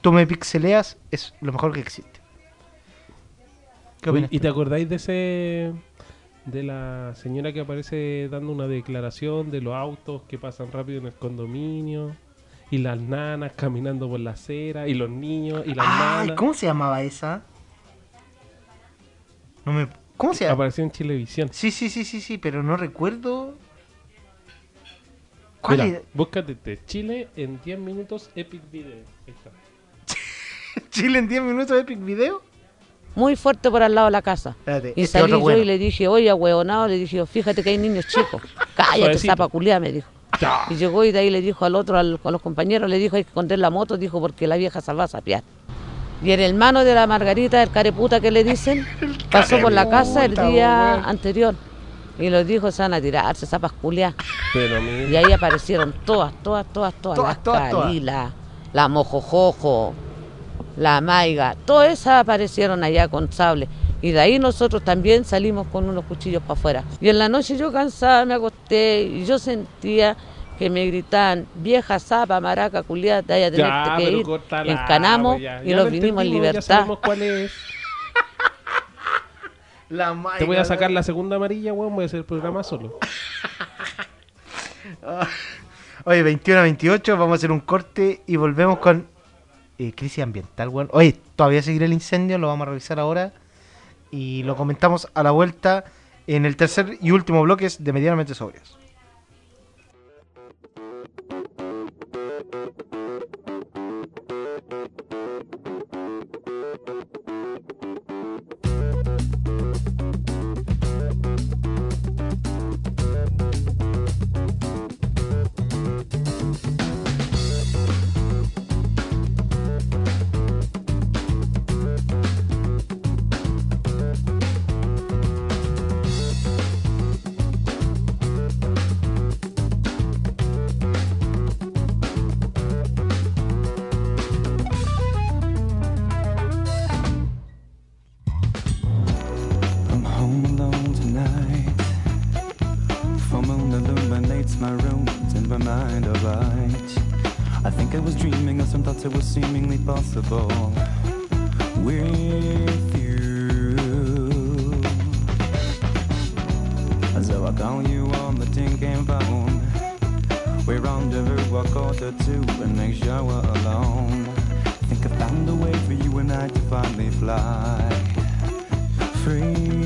tú me pixeleas, es lo mejor que existe. ¿Y te acordáis de ese de la señora que aparece dando una declaración de los autos que pasan rápido en el condominio y las nanas caminando por la acera y los niños y las Ay, nanas? ¿Cómo se llamaba esa? No me... ¿Cómo se llama? Apareció en Chilevisión. Sí, sí, sí, sí, sí, pero no recuerdo. ¿Cuál Mira, búscate de Chile en 10 minutos Epic Video. Ahí está. ¿Chile en 10 minutos Epic Video? muy fuerte por al lado de la casa. Espérate, Y este salí yo bueno. y le dije, oye, huevonado, le dije, fíjate que hay niños chicos. Cállate, zapa culiá, me dijo. Ya. Y llegó y de ahí le dijo al otro, al- a los compañeros, le dijo, hay que esconder la moto, dijo, porque la vieja se va a sapear. Y el hermano de la Margarita, el careputa que le dicen, pasó por la casa el día anterior. Y los dijo, se van a tirarse, zapas. Pero Y ahí aparecieron todas, todas, todas, todas. Todas, las todas, todas. Calila, la Mojojojo, la Maiga, todas esas aparecieron allá con sable. Y de ahí nosotros también salimos con unos cuchillos para afuera. Y en la noche yo cansada me acosté y yo sentía que me gritaban, vieja zapa, maraca, culiada, te vaya a tener que ir. córtala, Encanamos ya. y Ya nos lo vinimos en Ya libertad. cuál es. La Te voy a sacar la segunda amarilla, weón. Voy a hacer el programa solo. Oye, 21 a 28, vamos a hacer un corte y volvemos con eh, crisis ambiental, weón. Oye, todavía seguirá el incendio, lo vamos a revisar ahora y lo comentamos a la vuelta en el tercer y último bloque de Medianamente Sobrios. Think I was dreaming of some thoughts that were seemingly possible with you. So I call you on the tinking phone. We rendezvous a quarter to and make sure we're alone. I Think I found a way for you and I to finally fly free.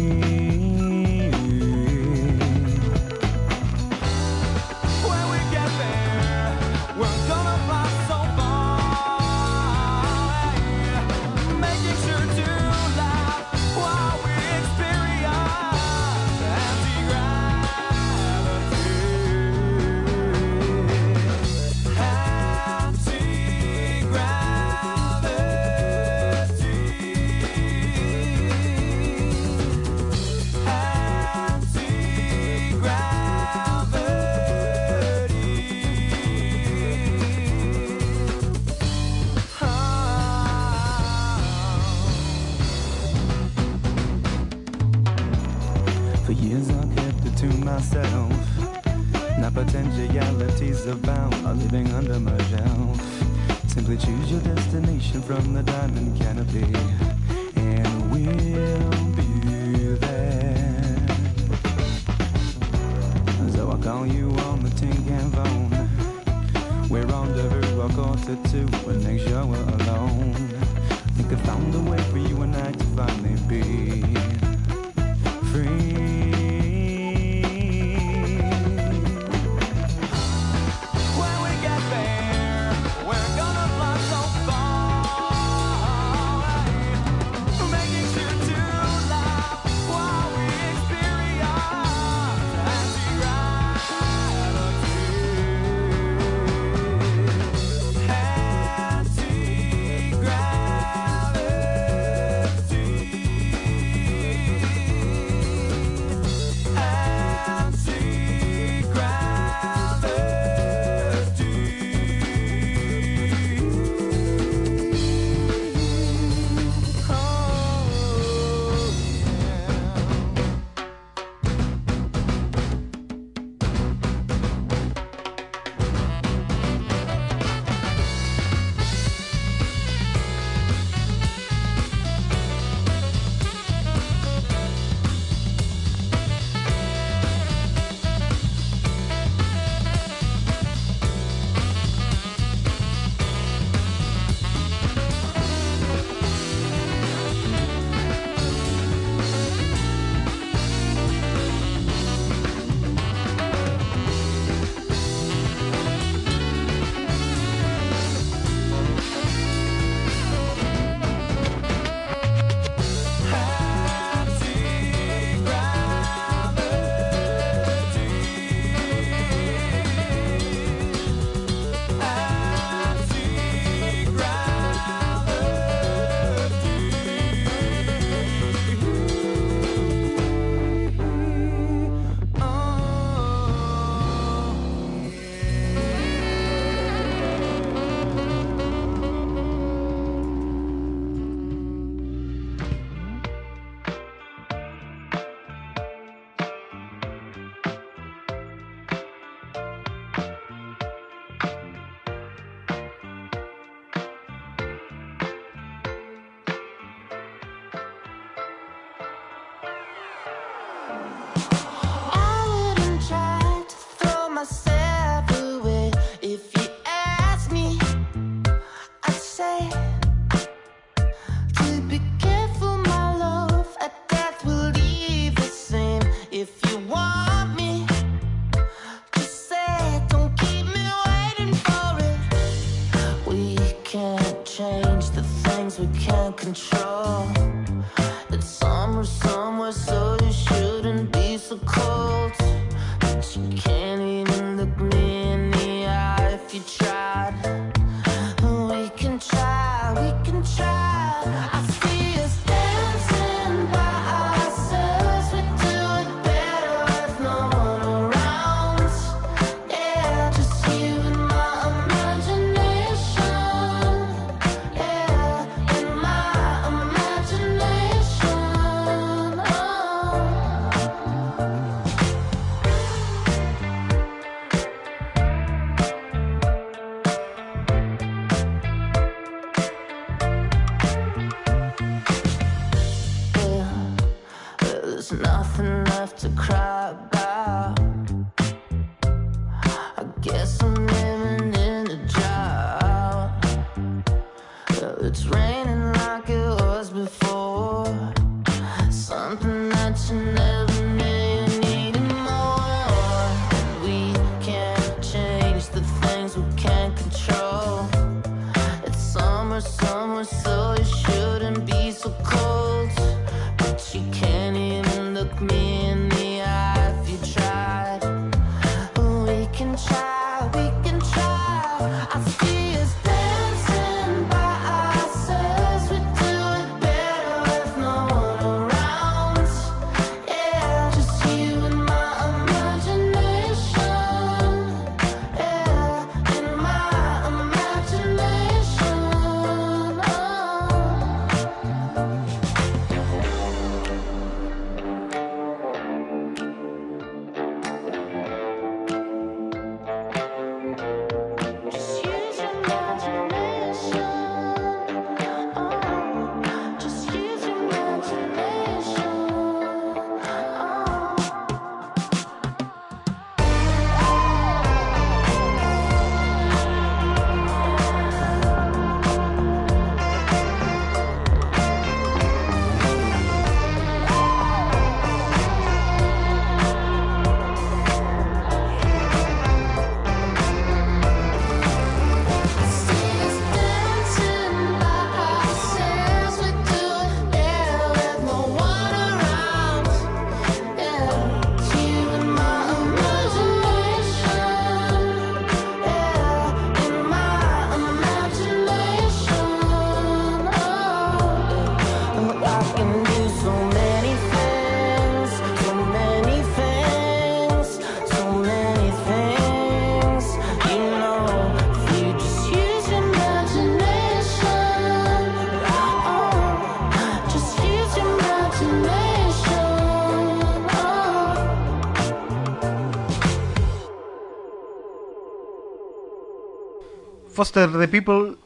Foster the People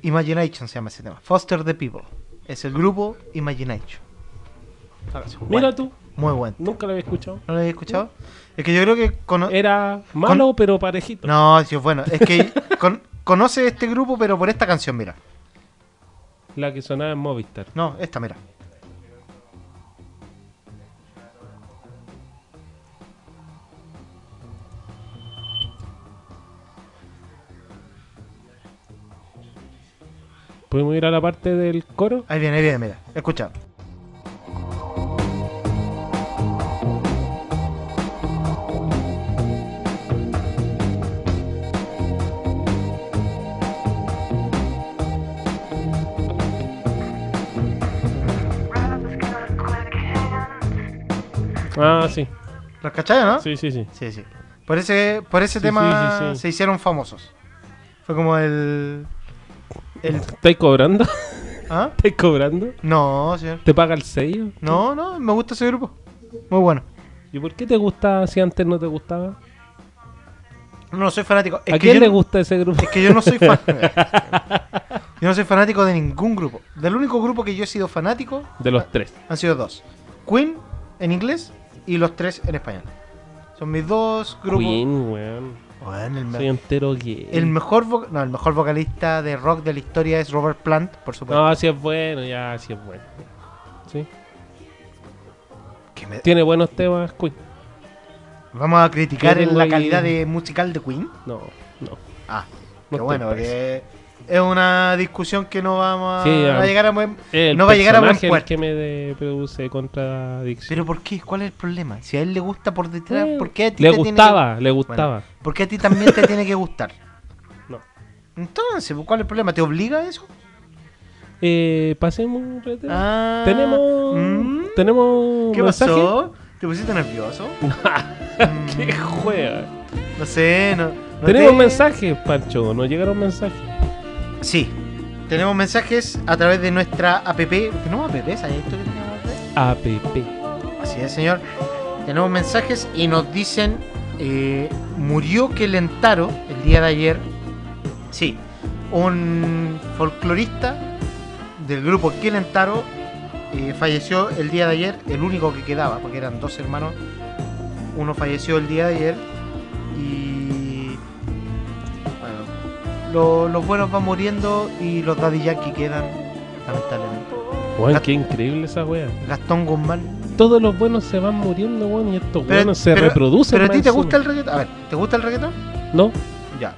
Imagination se llama ese tema. Foster the People. Es el grupo Imagination. Mira tú. Muy bueno. Nunca lo había escuchado. ¿No lo habéis escuchado? Es que yo creo que... cono- Era malo, pero parejito. No, sí, bueno. Es que con- conoce este grupo, pero por esta canción, mira. La que sonaba en Movistar. No, esta, mira. ¿Podemos ir a la parte del coro? Ahí viene, ahí viene, mira. Escucha. Ah, sí. ¿Los cachai, no? Sí, sí, sí. Sí, sí. Por ese, por ese Sí, tema sí, se hicieron famosos. Fue como el... el ¿Estáis cobrando? ¿Ah? ¿Estáis cobrando? No, señor. ¿Te paga el sello? No, no, me gusta ese grupo. Muy bueno. ¿Y por qué te gusta si antes no te gustaba? No soy fanático. Es ¿A que quién yo le gusta ese grupo? Es que yo no soy fan. yo no soy fanático de ningún grupo. Del único grupo que yo he sido fanático De los tres. han sido dos. Queen en inglés y los tres en español. Son mis dos grupos. Queen, weón. Bueno, el, me- Soy entero el mejor vo- no, el mejor vocalista de rock de la historia es Robert Plant, por supuesto. No, sí es bueno, ya, sí es bueno. Sí. Me- Tiene buenos temas, Queen. Vamos a criticar en la calidad de musical de Queen. No, no. Ah, No qué bueno, porque es una discusión que no vamos a, Sí, a llegar a buen, El no va a llegar a buen puerto. que me de- produce contradicción. Pero ¿por qué? ¿Cuál es el problema? Si a él le gusta por detrás, Eh, ¿por qué a ti le te tiene gustaba, que- le gustaba. Bueno, ¿Por qué a ti también te tiene que gustar? No. Entonces, ¿cuál es el problema? ¿Te obliga a eso? Eh, pasemos. Ah, tenemos mm. tenemos ¿Qué mensaje. pasó? ¿Te pusiste nervioso? ¿Qué juega? No sé, no. no Tenemos te- mensajes, Pancho. Nos llegaron mensajes. Sí. Tenemos mensajes a través de nuestra app. ¿Tenemos app? ¿Sabes esto que tenemos app? APP. Así es, señor. Tenemos mensajes y nos dicen: eh, Murió Kelentaro el día de ayer. Sí, un folclorista del grupo Kelentaro eh, falleció el día de ayer, el único que quedaba, porque eran dos hermanos. Uno falleció el día de ayer y. Lo- los buenos van muriendo y los Daddy Yankee quedan, lamentablemente. Weón, qué increíble esa wea. Gastón Guzmán Todos los buenos se van muriendo, weón, y estos Pero- buenos se pero- reproducen. Pero a ti te gusta el reggaetón. A ver, ¿te gusta el reggaetón? No, Ya.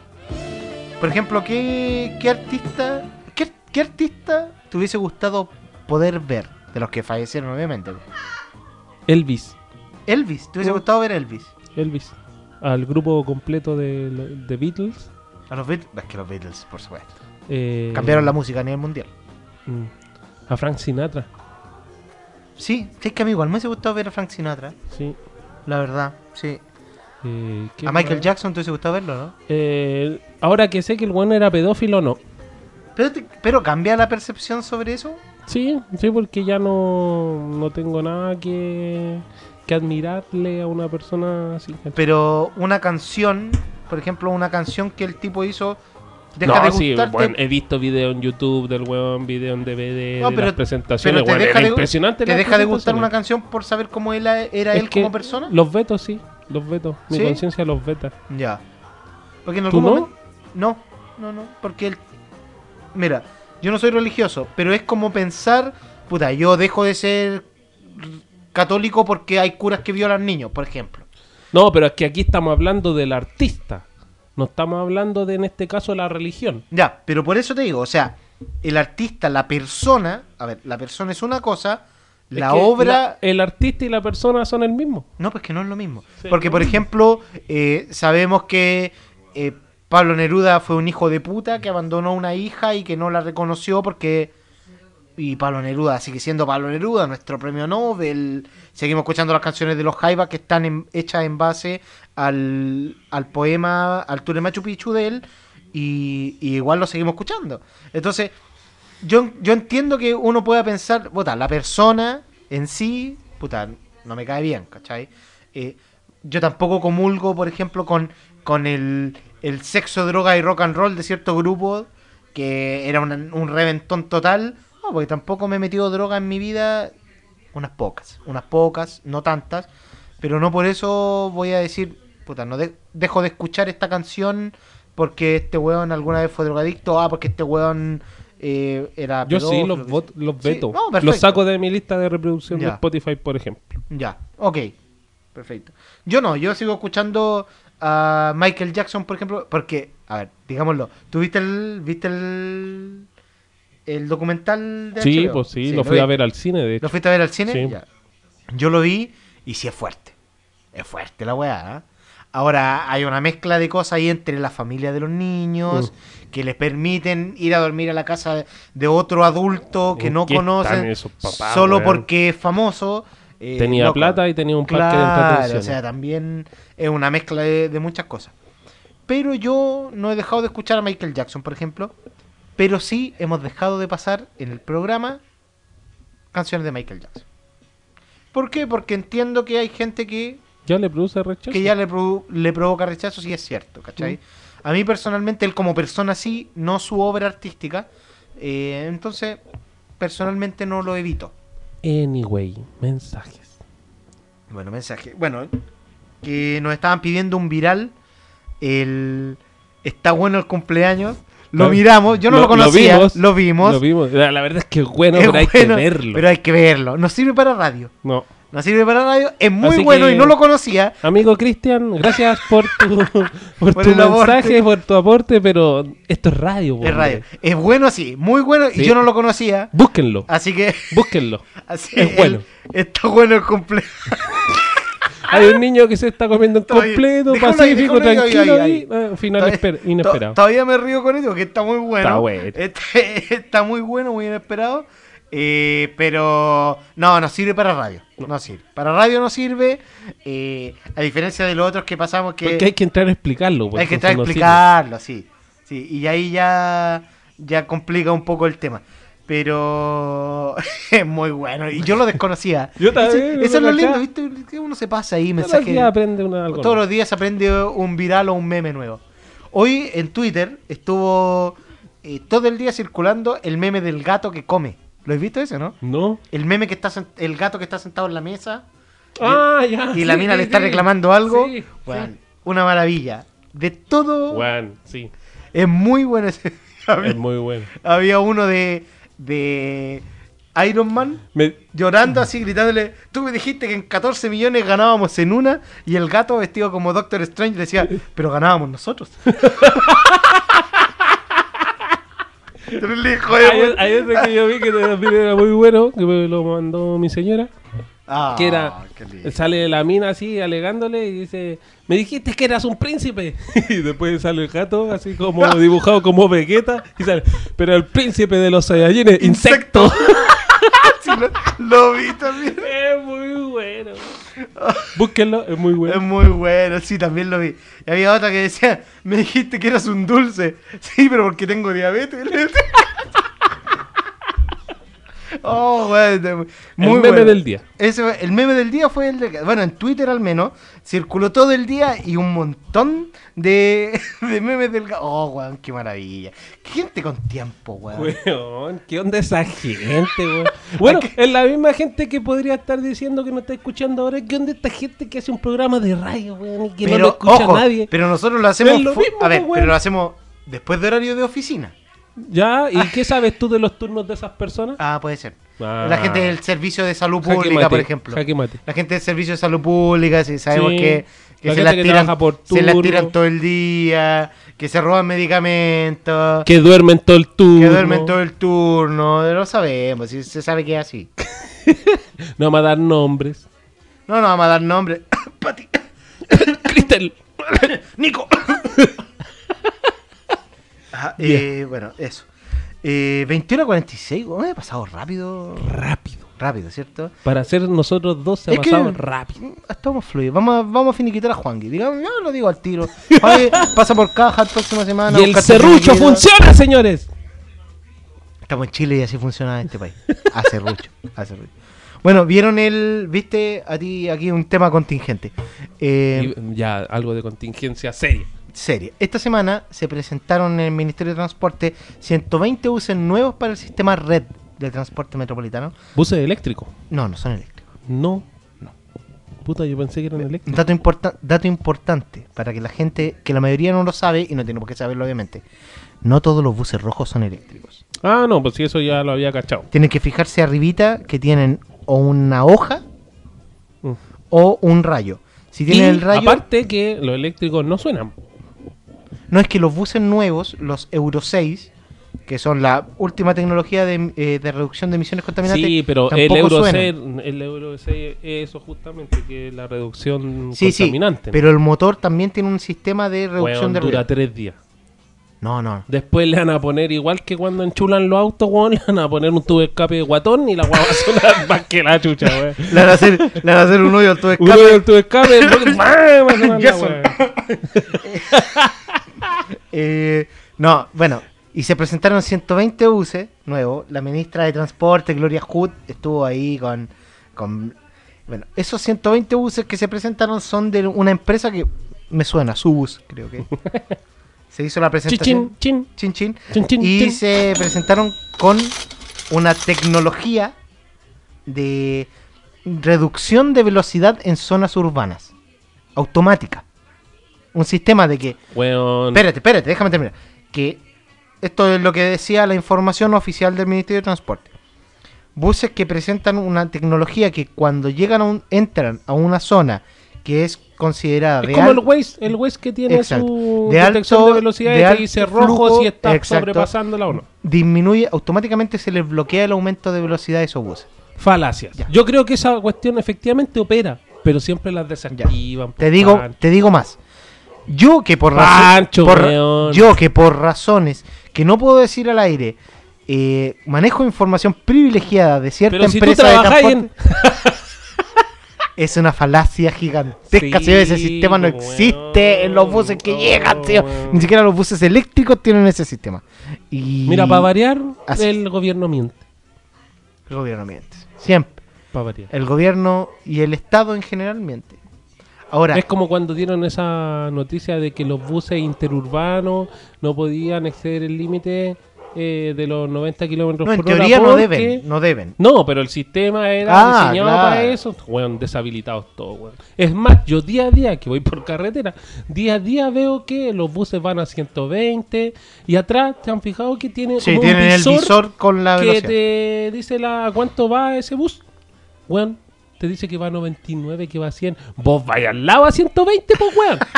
Por ejemplo, ¿qué, qué artista qué, qué artista te hubiese gustado poder ver? De los que fallecieron, obviamente. Elvis. Elvis, ¿te hubiese Oh. gustado ver Elvis? Elvis. Al grupo completo de, de Beatles. A los Beatles. Es que los Beatles, por supuesto. eh, Cambiaron la música a nivel mundial. mm, A Frank Sinatra. Sí, es que a mí igual me hubiese gustado ver a Frank Sinatra. Sí. La verdad, sí. Eh, ¿qué A Michael más? Jackson te hubiese gustado verlo, ¿no? Eh, ahora que sé que el bueno era pedófilo, no. Pero, te- pero cambia la percepción sobre eso. Sí, sí, porque ya no, no tengo nada que, que admirarle a una persona así. Pero una canción, por ejemplo, una canción que el tipo hizo, deja no, de sí, gustarte. bueno, he visto videos en YouTube del weón, video en DVD, No, de pero- las presentaciones. pero te weón, deja era de, impresionante. te deja de gustar una canción por saber cómo él era Es él como persona. Los vetos, sí, los vetos. Mi ¿Sí? conciencia los veta. Ya. Porque en ¿Tú algún no? momento. No, no, no. Porque él. Mira, yo no soy religioso, pero es como pensar. Puta, yo dejo de ser católico porque hay curas que violan niños, por ejemplo. No, pero es que aquí estamos hablando del artista. No estamos hablando de, en este caso, la religión. Ya, pero por eso te digo, o sea, el artista, la persona. A ver, la persona es una cosa. Es La que obra. la- el artista y la persona son el mismo. No, pues que no es lo mismo. Sí. Porque, por ejemplo, eh, sabemos que eh, Pablo Neruda fue un hijo de puta que abandonó a una hija y que no la reconoció porque... Y Pablo Neruda sigue siendo Pablo Neruda, nuestro premio Nobel. Seguimos escuchando las canciones de los Jaivas que están hechas en base al, al poema al Tour de Machu Picchu de él. Y, y igual lo seguimos escuchando. Entonces, yo, yo entiendo que uno pueda pensar, puta, la persona en sí, puta, no me cae bien, ¿cachai? Eh, yo tampoco comulgo, por ejemplo, con, con el, el sexo, droga y rock and roll de cierto grupo que era una- un reventón total. No, porque tampoco me he metido droga en mi vida. Unas pocas, unas pocas, no tantas. Pero no por eso voy a decir, puta, no de- dejo de escuchar esta canción porque este weón alguna vez fue drogadicto. Ah, porque este weón eh, era. Yo sí, los, vot- los Sí, veto. no, los saco de mi lista de reproducción de. Spotify, por ejemplo. Ya, ok. Perfecto. Yo no, yo sigo escuchando a Michael Jackson, por ejemplo, porque, a ver, digámoslo, ¿tú viste el, viste el, el documental de Sí, HBO? pues sí, lo fui a ver al cine, de hecho. ¿Lo fuiste a ver al cine? Sí. Ya. Yo lo vi y sí es fuerte. Es fuerte la weá. ¿eh? Ahora hay una mezcla de cosas ahí entre la familia de los niños Mm. que les permiten ir a dormir a la casa de otro adulto que ¿En no conocen esos papás, solo porque es famoso. eh, Tenía loco. plata y tenía un parque de Claro, entretención. O sea, también es una mezcla de, de muchas cosas. Pero yo no he dejado de escuchar a Michael Jackson, por ejemplo. Pero sí hemos dejado de pasar en el programa canciones de Michael Jackson. ¿Por qué? Porque entiendo que hay gente que, ¿Ya le produce rechazo? que ya le, provo- le provoca rechazo, sí es cierto, ¿cachai? A mí personalmente, él como persona sí, no su obra artística. eh, entonces, personalmente no lo evito. Anyway, mensajes. Bueno, mensaje. Bueno, que nos estaban pidiendo un viral. El está bueno el cumpleaños. Lo miramos, yo no lo, conocía, lo vimos. Lo vimos. La la verdad es que es bueno, Es pero hay bueno, que verlo. Pero hay que verlo. No sirve para radio. No. No sirve para radio. Es muy Así bueno que- y no lo conocía. Amigo Cristian, gracias por tu, por Por tu mensaje, aporte. por tu aporte, pero esto es radio. Es radio. hombre. Es bueno así, muy bueno. Sí. Y yo no lo conocía. Búsquenlo. Así que. Búsquenlo. Así Es bueno. está bueno el cumpleaños. Hay un niño que se está comiendo un completo, déjalo pacífico, ahí, tranquilo ahí, y eh, final esper- inesperado. Todavía me río con eso, que está muy bueno. Está bueno. Este- está muy bueno, muy inesperado. Eh, pero no, no sirve para radio. No, sirve. Para radio no sirve. eh, a diferencia de los otros que pasamos que. Porque hay que entrar a explicarlo. pues, hay que entrar a no explicarlo, sí. sí. Y ahí ya, ya complica un poco el tema. Pero es muy bueno. Y yo lo desconocía. Yo también, Eso es lo lindo, ¿viste? Que uno se pasa ahí Todos los mensajes. días aprende una- algo Todos los días aprende un viral o un meme nuevo. Hoy en Twitter estuvo eh, todo el día circulando el meme del gato que come. ¿Lo has visto ese, no? No. El meme que está el gato que está sentado en la mesa. Ah, ya. Y la sí, mina le está reclamando algo. Sí, sí. Una maravilla. De todo. Bueno, sí. Es muy bueno ese. Es muy bueno. Había uno de, de Iron Man Me- llorando así, gritándole, tú me dijiste que en 14 millones ganábamos en una y el gato vestido como Doctor Strange le decía, pero ganábamos nosotros. Terrible hijo de Hay, ese que yo vi que también era muy bueno, que me lo mandó mi señora. Ah, que era, sale la mina así alegándole y dice, me dijiste que eras un príncipe. y después sale el gato así como dibujado como Vegeta y sale, pero el príncipe de los Saiyajines, insecto. Sí, lo, lo vi también. es muy bueno. Búsquenlo, es muy bueno. Es muy bueno, sí, también lo vi. Y había otra que decía, me dijiste que eras un dulce. Sí, pero porque tengo diabetes. oh, bueno, muy meme bueno. del día. Ese el meme del día fue el de... Bueno, en Twitter al menos, circuló todo el día y un montón de, de memes del gato. Oh, weón, qué maravilla. Qué gente con tiempo, weón. Weón, ¿qué onda esa gente, weón? Bueno, es la misma gente que podría estar diciendo que no está escuchando ahora. ¿Qué onda esta gente que hace un programa de radio, weón? Y que no lo escucha ojo, nadie. Pero nosotros lo hacemos... Lo mismo, a ver, pues, pero lo hacemos después de horario de oficina. ¿Ya? ¿Y qué sabes tú de los turnos de esas personas? Ah, puede ser. Ah. La gente del servicio de salud Jaque pública, mate, por ejemplo. jaque mate. La gente del servicio de salud pública, si sabemos Sí. que, que La se, las que tiran, por se las turno. tiran todo el día, que se roban medicamentos, Que duermen todo el turno. que duermen todo el turno. Lo sabemos, si se sabe que es así. No vamos a dar nombres. No, no vamos a dar nombre. Pati. Cristel. Nico. Ajá, eh, bueno, eso. Eh, 21 a 46, weón, ha pasado rápido. Rápido. Rápido, ¿cierto? Para ser nosotros dos se ha pasado rápido. Estamos fluidos. Vamos a, vamos a finiquitar a Juangui. Digamos, yo lo digo al tiro. Pasa por caja la próxima semana. Y el serrucho funciona, señores. Estamos en Chile y así funciona este país. A serrucho. A serrucho. Bueno, vieron el. Viste a ti aquí un tema contingente. Eh, ya, algo de contingencia seria. Seria. Esta semana se presentaron en el Ministerio de Transporte 120 buses nuevos para el sistema red de transporte metropolitano. ¿Buses eléctricos? No, no son eléctricos. No. Puta, yo pensé que eran eléctricos. Dato, importa- dato importante para que la gente, que la mayoría no lo sabe y no tiene por qué saberlo obviamente. No todos los buses rojos son eléctricos. Ah, no, pues sí, eso ya lo había cachado. Tienen que fijarse arribita que tienen o una hoja o un rayo. Si Y tienen el rayo, aparte que los eléctricos no suenan. No es que los buses nuevos, los Euro 6, que son la última tecnología de, eh, de reducción de emisiones contaminantes, Sí, pero el Euro, suenan. 6, el Euro 6 es eso justamente, que es la reducción Sí, sí, contaminante. pero el motor también tiene un sistema de reducción Weón, de dura tres días. No, no. Después le van a poner, igual que cuando enchulan los autos, weón, le van a poner un tubo de escape de guatón y la weá va a sonar más que la chucha, weón. Le van a hacer, le van a hacer un hoyo al tubo de Un escape. hoyo al tubo de escape. Eh, no, bueno, y se presentaron 120 buses nuevos. La ministra de Transporte, Gloria Hood, estuvo ahí con, con... Bueno, esos 120 buses que se presentaron son de una empresa que me suena, Subus, creo que. Se hizo la presentación. Chin, chin, chin. Chin, chin, y chin. se presentaron con una tecnología de reducción de velocidad en zonas urbanas. Automática. Un sistema de que Weón. Espérate, espérate, déjame terminar. Que esto es lo que decía la información oficial del Ministerio de Transporte. Buses que presentan una tecnología que cuando llegan a un, entran a una zona que es considerada Es de como al- el Waze, el Waze que tiene Exacto. su De detección alto- de velocidad de y te dice rojo flujo, si está sobrepasándola o no. disminuye, automáticamente se les bloquea el aumento de velocidad de esos buses. Falacias. Yo creo que esa cuestión efectivamente opera, pero siempre las desactivan. Te por digo, te digo más. Yo que por, Pancho, por- yo que por razones que no puedo decir al aire, eh, manejo información privilegiada de cierta Pero si tú empresa de trabajáis transporte. es una falacia gigantesca. Sí, ese sistema no existe en los buses que llegan, tío. Ni siquiera los buses eléctricos tienen ese sistema. Y Mira, para variar, Así el gobierno miente. el gobierno miente. Siempre. Para variar. El gobierno y el Estado en general miente. Ahora, Es como cuando dieron esa noticia de que los buses interurbanos no podían exceder el límite eh, de los 90 kilómetros no, en por hora. teoría no deben. No deben. No, pero el sistema era Ah, diseñado claro. para eso. Weón, deshabilitados todos. Es más, yo día a día que voy por carretera, día a día veo que los buses van a 120 y atrás, ¿te han fijado que tiene Sí, un tienen el visor con la que velocidad. te dice la a cuánto va ese bus? Weón, te dice que va a 99, que va a 100. Vos vaya al lado a 120, pues, weón.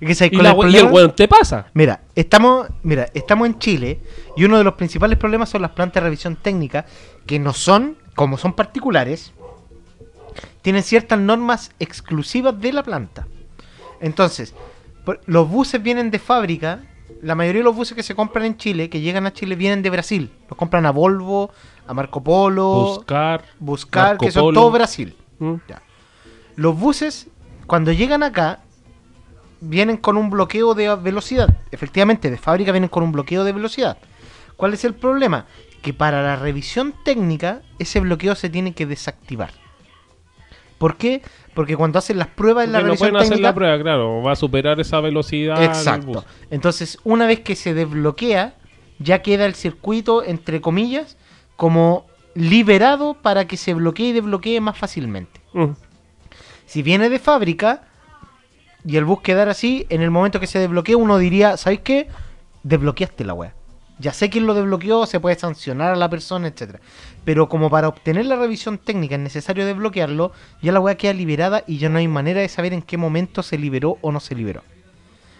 Es que ¿sabes y, la el y el weón te pasa. Mira, estamos, mira, estamos en Chile y uno de los principales problemas son las plantas de revisión técnica que no son, como son particulares, tienen ciertas normas exclusivas de la planta. Entonces, los buses vienen de fábrica, la mayoría de los buses que se compran en Chile, que llegan a Chile, vienen de Brasil. Los compran a Volvo, a Marco Polo, Buscar. Buscar, Marco que son Polo. todo Brasil. Mm. Ya. Los buses, cuando llegan acá, vienen con un bloqueo de velocidad. Efectivamente, de fábrica vienen con un bloqueo de velocidad. ¿Cuál es el problema? Que para la revisión técnica, ese bloqueo se tiene que desactivar. ¿Por qué? Porque cuando hacen las pruebas en la Porque no revisión pueden hacer la prueba, claro. Va a superar esa velocidad. Exacto. Entonces, una vez que se desbloquea, ya queda el circuito, entre comillas, como liberado para que se bloquee y desbloquee más fácilmente. Mm. Si viene de fábrica y el bus quedara así, en el momento que se desbloquee, uno diría, ¿sabes qué? Desbloqueaste la wea. Ya sé quién lo desbloqueó, se puede sancionar a la persona, etcétera. Pero como para obtener la revisión técnica es necesario desbloquearlo, ya la wea queda liberada y ya no hay manera de saber en qué momento se liberó o no se liberó.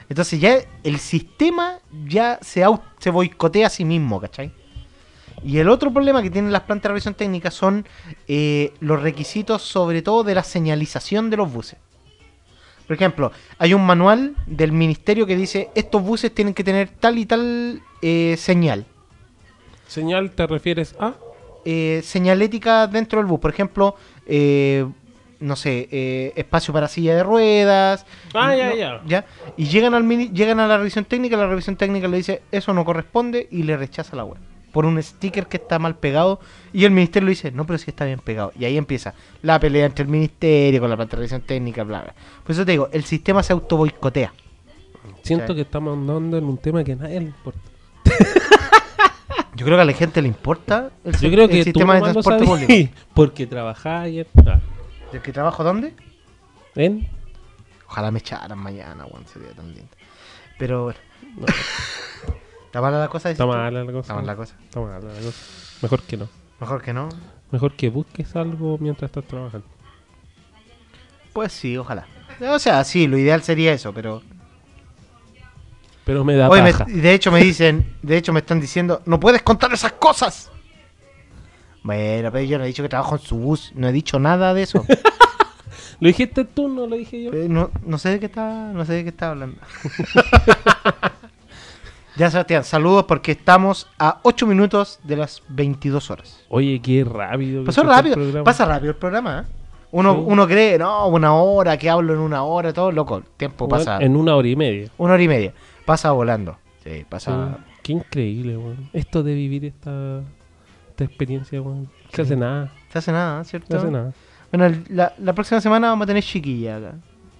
Entonces ya el sistema ya se, se boicotea a sí mismo, ¿cachai? Y el otro problema que tienen las plantas de revisión técnica son eh, los requisitos, sobre todo de la señalización de los buses. Por ejemplo, hay un manual del ministerio que dice estos buses tienen que tener tal y tal eh, señal. ¿Señal te refieres a? Eh, señalética dentro del bus. Por ejemplo, eh, no sé, eh, espacio para silla de ruedas. Ah, ya, no- ya. ya. Y llegan, al mini- llegan a la revisión técnica, la revisión técnica le dice eso no corresponde y le rechaza la web. Por un sticker que está mal pegado. Y el ministerio le dice, no, pero sí está bien pegado. Y ahí empieza la pelea entre el ministerio con la planta de revisión técnica, bla, bla. Por eso te digo, el sistema se auto boicotea. Siento que estamos andando en un tema que a nadie le importa. Yo creo que a la gente le importa el, Yo creo el que tú sistema de transporte público. Porque trabajás ayer. Ah, ¿El que trabajo dónde? ¿Ven? Ojalá me echaran mañana, weón, sería tan lindo. Pero bueno. ¿Está mala la cosa? Está mala la cosa. Está mala la cosa. Está mala la cosa. Mejor que no. Mejor que no. Mejor que busques algo mientras estás trabajando. Pues sí, ojalá. O sea, sí, lo ideal sería eso, pero... Pero me da Oye, me- paja. de hecho me dicen, de hecho me están diciendo, no puedes contar esas cosas. Bueno, pero yo no he dicho que trabajo en su bus, no he dicho nada de eso. ¿Lo dijiste tú? No lo dije yo. Eh, no, no sé de qué está, no sé de qué está hablando. ya Sebastián, saludos porque estamos a 8 minutos de las 22 horas. Oye, qué rápido. Pasó rápido, pasa rápido el programa. ¿eh? Uno, Sí. uno cree, no, una hora, que hablo en una hora, todo loco. El tiempo Bueno, pasa. En una hora y media. Una hora y media. Pasa volando. Sí, pasa. Sí, Qué increíble, weón. Esto de vivir esta, esta experiencia, weón. Se hace nada. Se hace nada, ¿cierto? Se hace nada. Bueno, la, la próxima semana vamos a tener chiquilla acá.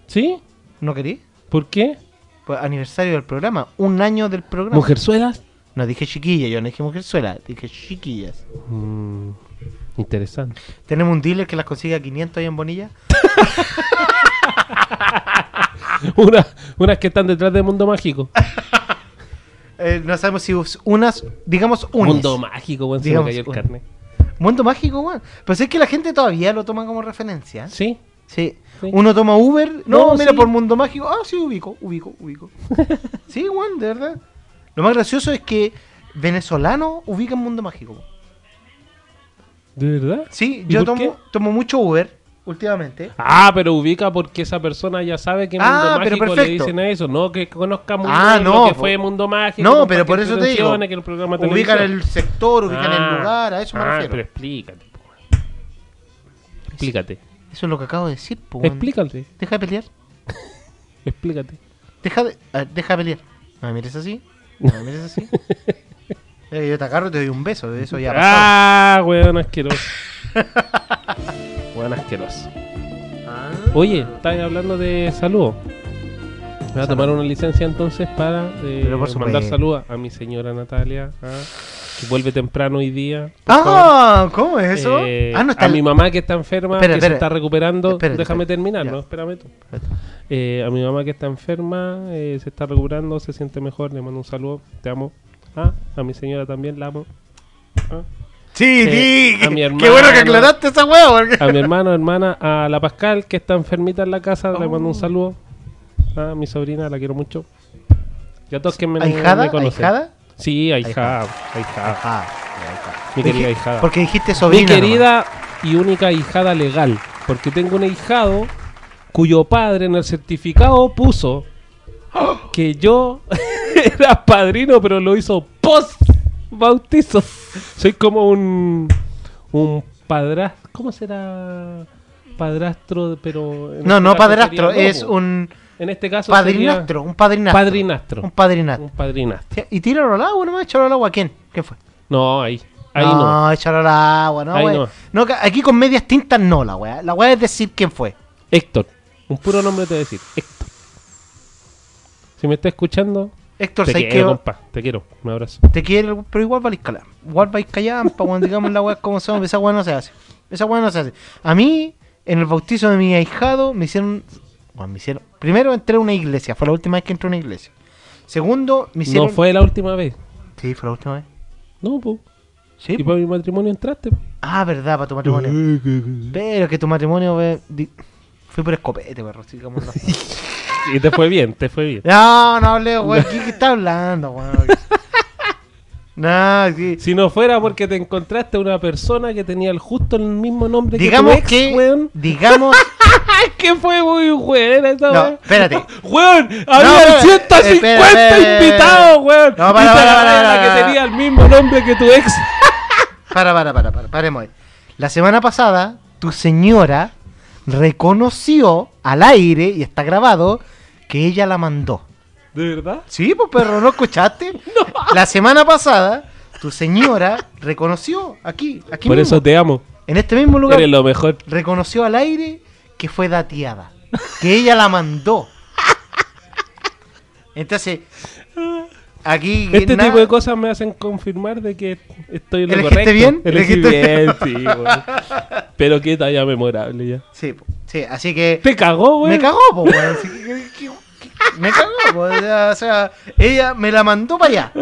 ¿Sí? ¿No querís? ¿Por qué? Pues aniversario del programa, un año del programa. ¿Mujerzuelas? No dije chiquilla, yo no dije mujerzuela, dije chiquillas. Mm, interesante. Tenemos un dealer que las consigue a 500 ahí en Bonilla. Una, unas que están detrás de Mundo Mágico. Eh, no sabemos si unas, digamos unas. Mundo Mágico, weón. Se me cayó el un- carne. Mundo mágico, weón. Pero es que la gente todavía lo toma como referencia. ¿Sí? Sí. Sí. Uno toma Uber. No, No, mira, sí. por Mundo Mágico. Ah, sí, ubico, ubico, ubico. sí, weón, de verdad. Lo más gracioso es que venezolanos ubican Mundo Mágico. weón. ¿De verdad? Sí, ¿Y yo tomo mucho Uber últimamente. Ah, pero ubica porque esa persona ya sabe que Mundo Ah, pero Mágico le dicen a eso, no que conozca Mundo Ah, lo no, que po- fue Mundo Mágico. No, pero por eso te digo. que el programa Ubican el sector, ubican el Ah, lugar, a eso me ah, refiero. pero explícate. po. Explícate. Eso es lo que acabo de decir, po. Explícate. Deja de pelear. Explícate. Deja de, a ver, deja de pelear. No me mires así. No me mires así. Eh, yo te agarro y te doy un beso. De eso ya. Ah, weón asqueroso. weón asqueroso. Ah. Oye, estás hablando de salud. Me voy a tomar una licencia entonces para eh, por mandar saludos a mi señora Natalia, ah, que vuelve temprano hoy día. Ah, ¿cómo es eso? Eh, ah, no está a mi mamá que está enferma, Espera, que espera. se está recuperando. Déjame terminar, Ya. ¿no? Espérame tú. Eh, a mi mamá que está enferma, eh, se está recuperando, se siente mejor. Le mando un saludo, te amo. Ah, a mi señora también la amo. Ah. Sí, sí. a mi Qué hermano- bueno que aclaraste esa hueá. Porque... A mi hermano, hermana, a la Pascal que está enfermita en la casa, le mando Oh. un saludo. A mi sobrina, la quiero mucho. Y a todos que me, ¿Ahijada? me conocen. ¿Ahijada? Sí, ahijada. ahijada. Mi querida ahijada. Porque dijiste sobrina. Mi querida y única hijada legal. Porque tengo un ahijado cuyo padre en el certificado puso que yo era padrino, pero lo hizo post bautizo. Soy como un un padrastro. ¿Cómo será? Padrastro, pero. No, este no padrastro, es un. En este caso. Padrinastro, sería un padrinastro. Padrinastro. Un padrinastro. Un padrinastro. Y tíralo al agua nomás, échalo al agua. ¿Quién? ¿Quién fue? No, ahí. Ahí no, no. échalo al agua, no, no. No, aquí con medias tintas no, la weá. La weá es decir quién fue. Héctor. Un puro nombre te voy a decir. Héctor. Si me está escuchando. Héctor, te ¿sabes quiero, compa. Te quiero. Un abrazo. Te quiero, pero igual vais callar. Igual vais callampa, cuando digamos la weá como son. Esa weá no se hace. Esa weá no se hace. A mí, en el bautizo de mi ahijado, me hicieron. Bueno, me hicieron. Primero entré a una iglesia. Fue la última vez que entré a una iglesia. Segundo, me hicieron. No fue la última vez. Sí, fue la última vez. No, pues. Sí. Y para mi matrimonio entraste. Ah, verdad, para tu matrimonio. Pero que tu matrimonio. Fui por escopete, perro. no. Y te fue bien, te fue bien. No, no hablé, weón. ¿Qué, qué está hablando, weón? No, sí. Si no fuera porque te encontraste una persona que tenía el justo el mismo nombre Digamos que tu ex, que. weón. Digamos. que fue muy buena esa No, weá. espérate. Weón, No, había espera, 150 espera, espera, invitados, weón. No, para, y para, para, la para. que tenía el mismo nombre que tu ex. Para, para, para, para, paremos. La semana pasada, tu señora reconoció al aire, y está grabado, que ella la mandó. ¿De verdad? Sí, pues perro, ¿no escuchaste? La semana pasada, tu señora reconoció aquí, aquí Por mismo, eso te amo. en este mismo lugar, Eres lo mejor. reconoció al aire que fue dateada. Que ella la mandó. Entonces, aquí... Este tipo de cosas me hacen confirmar de que estoy en lo ¿Elegiste correcto. bien? Elegí ¿Elegiste bien, sí. Pero qué talla memorable ya. Sí, sí, así que... Te cagó, weón. Me cagó, que- Me cagó, po, o sea, ella me la mandó para allá.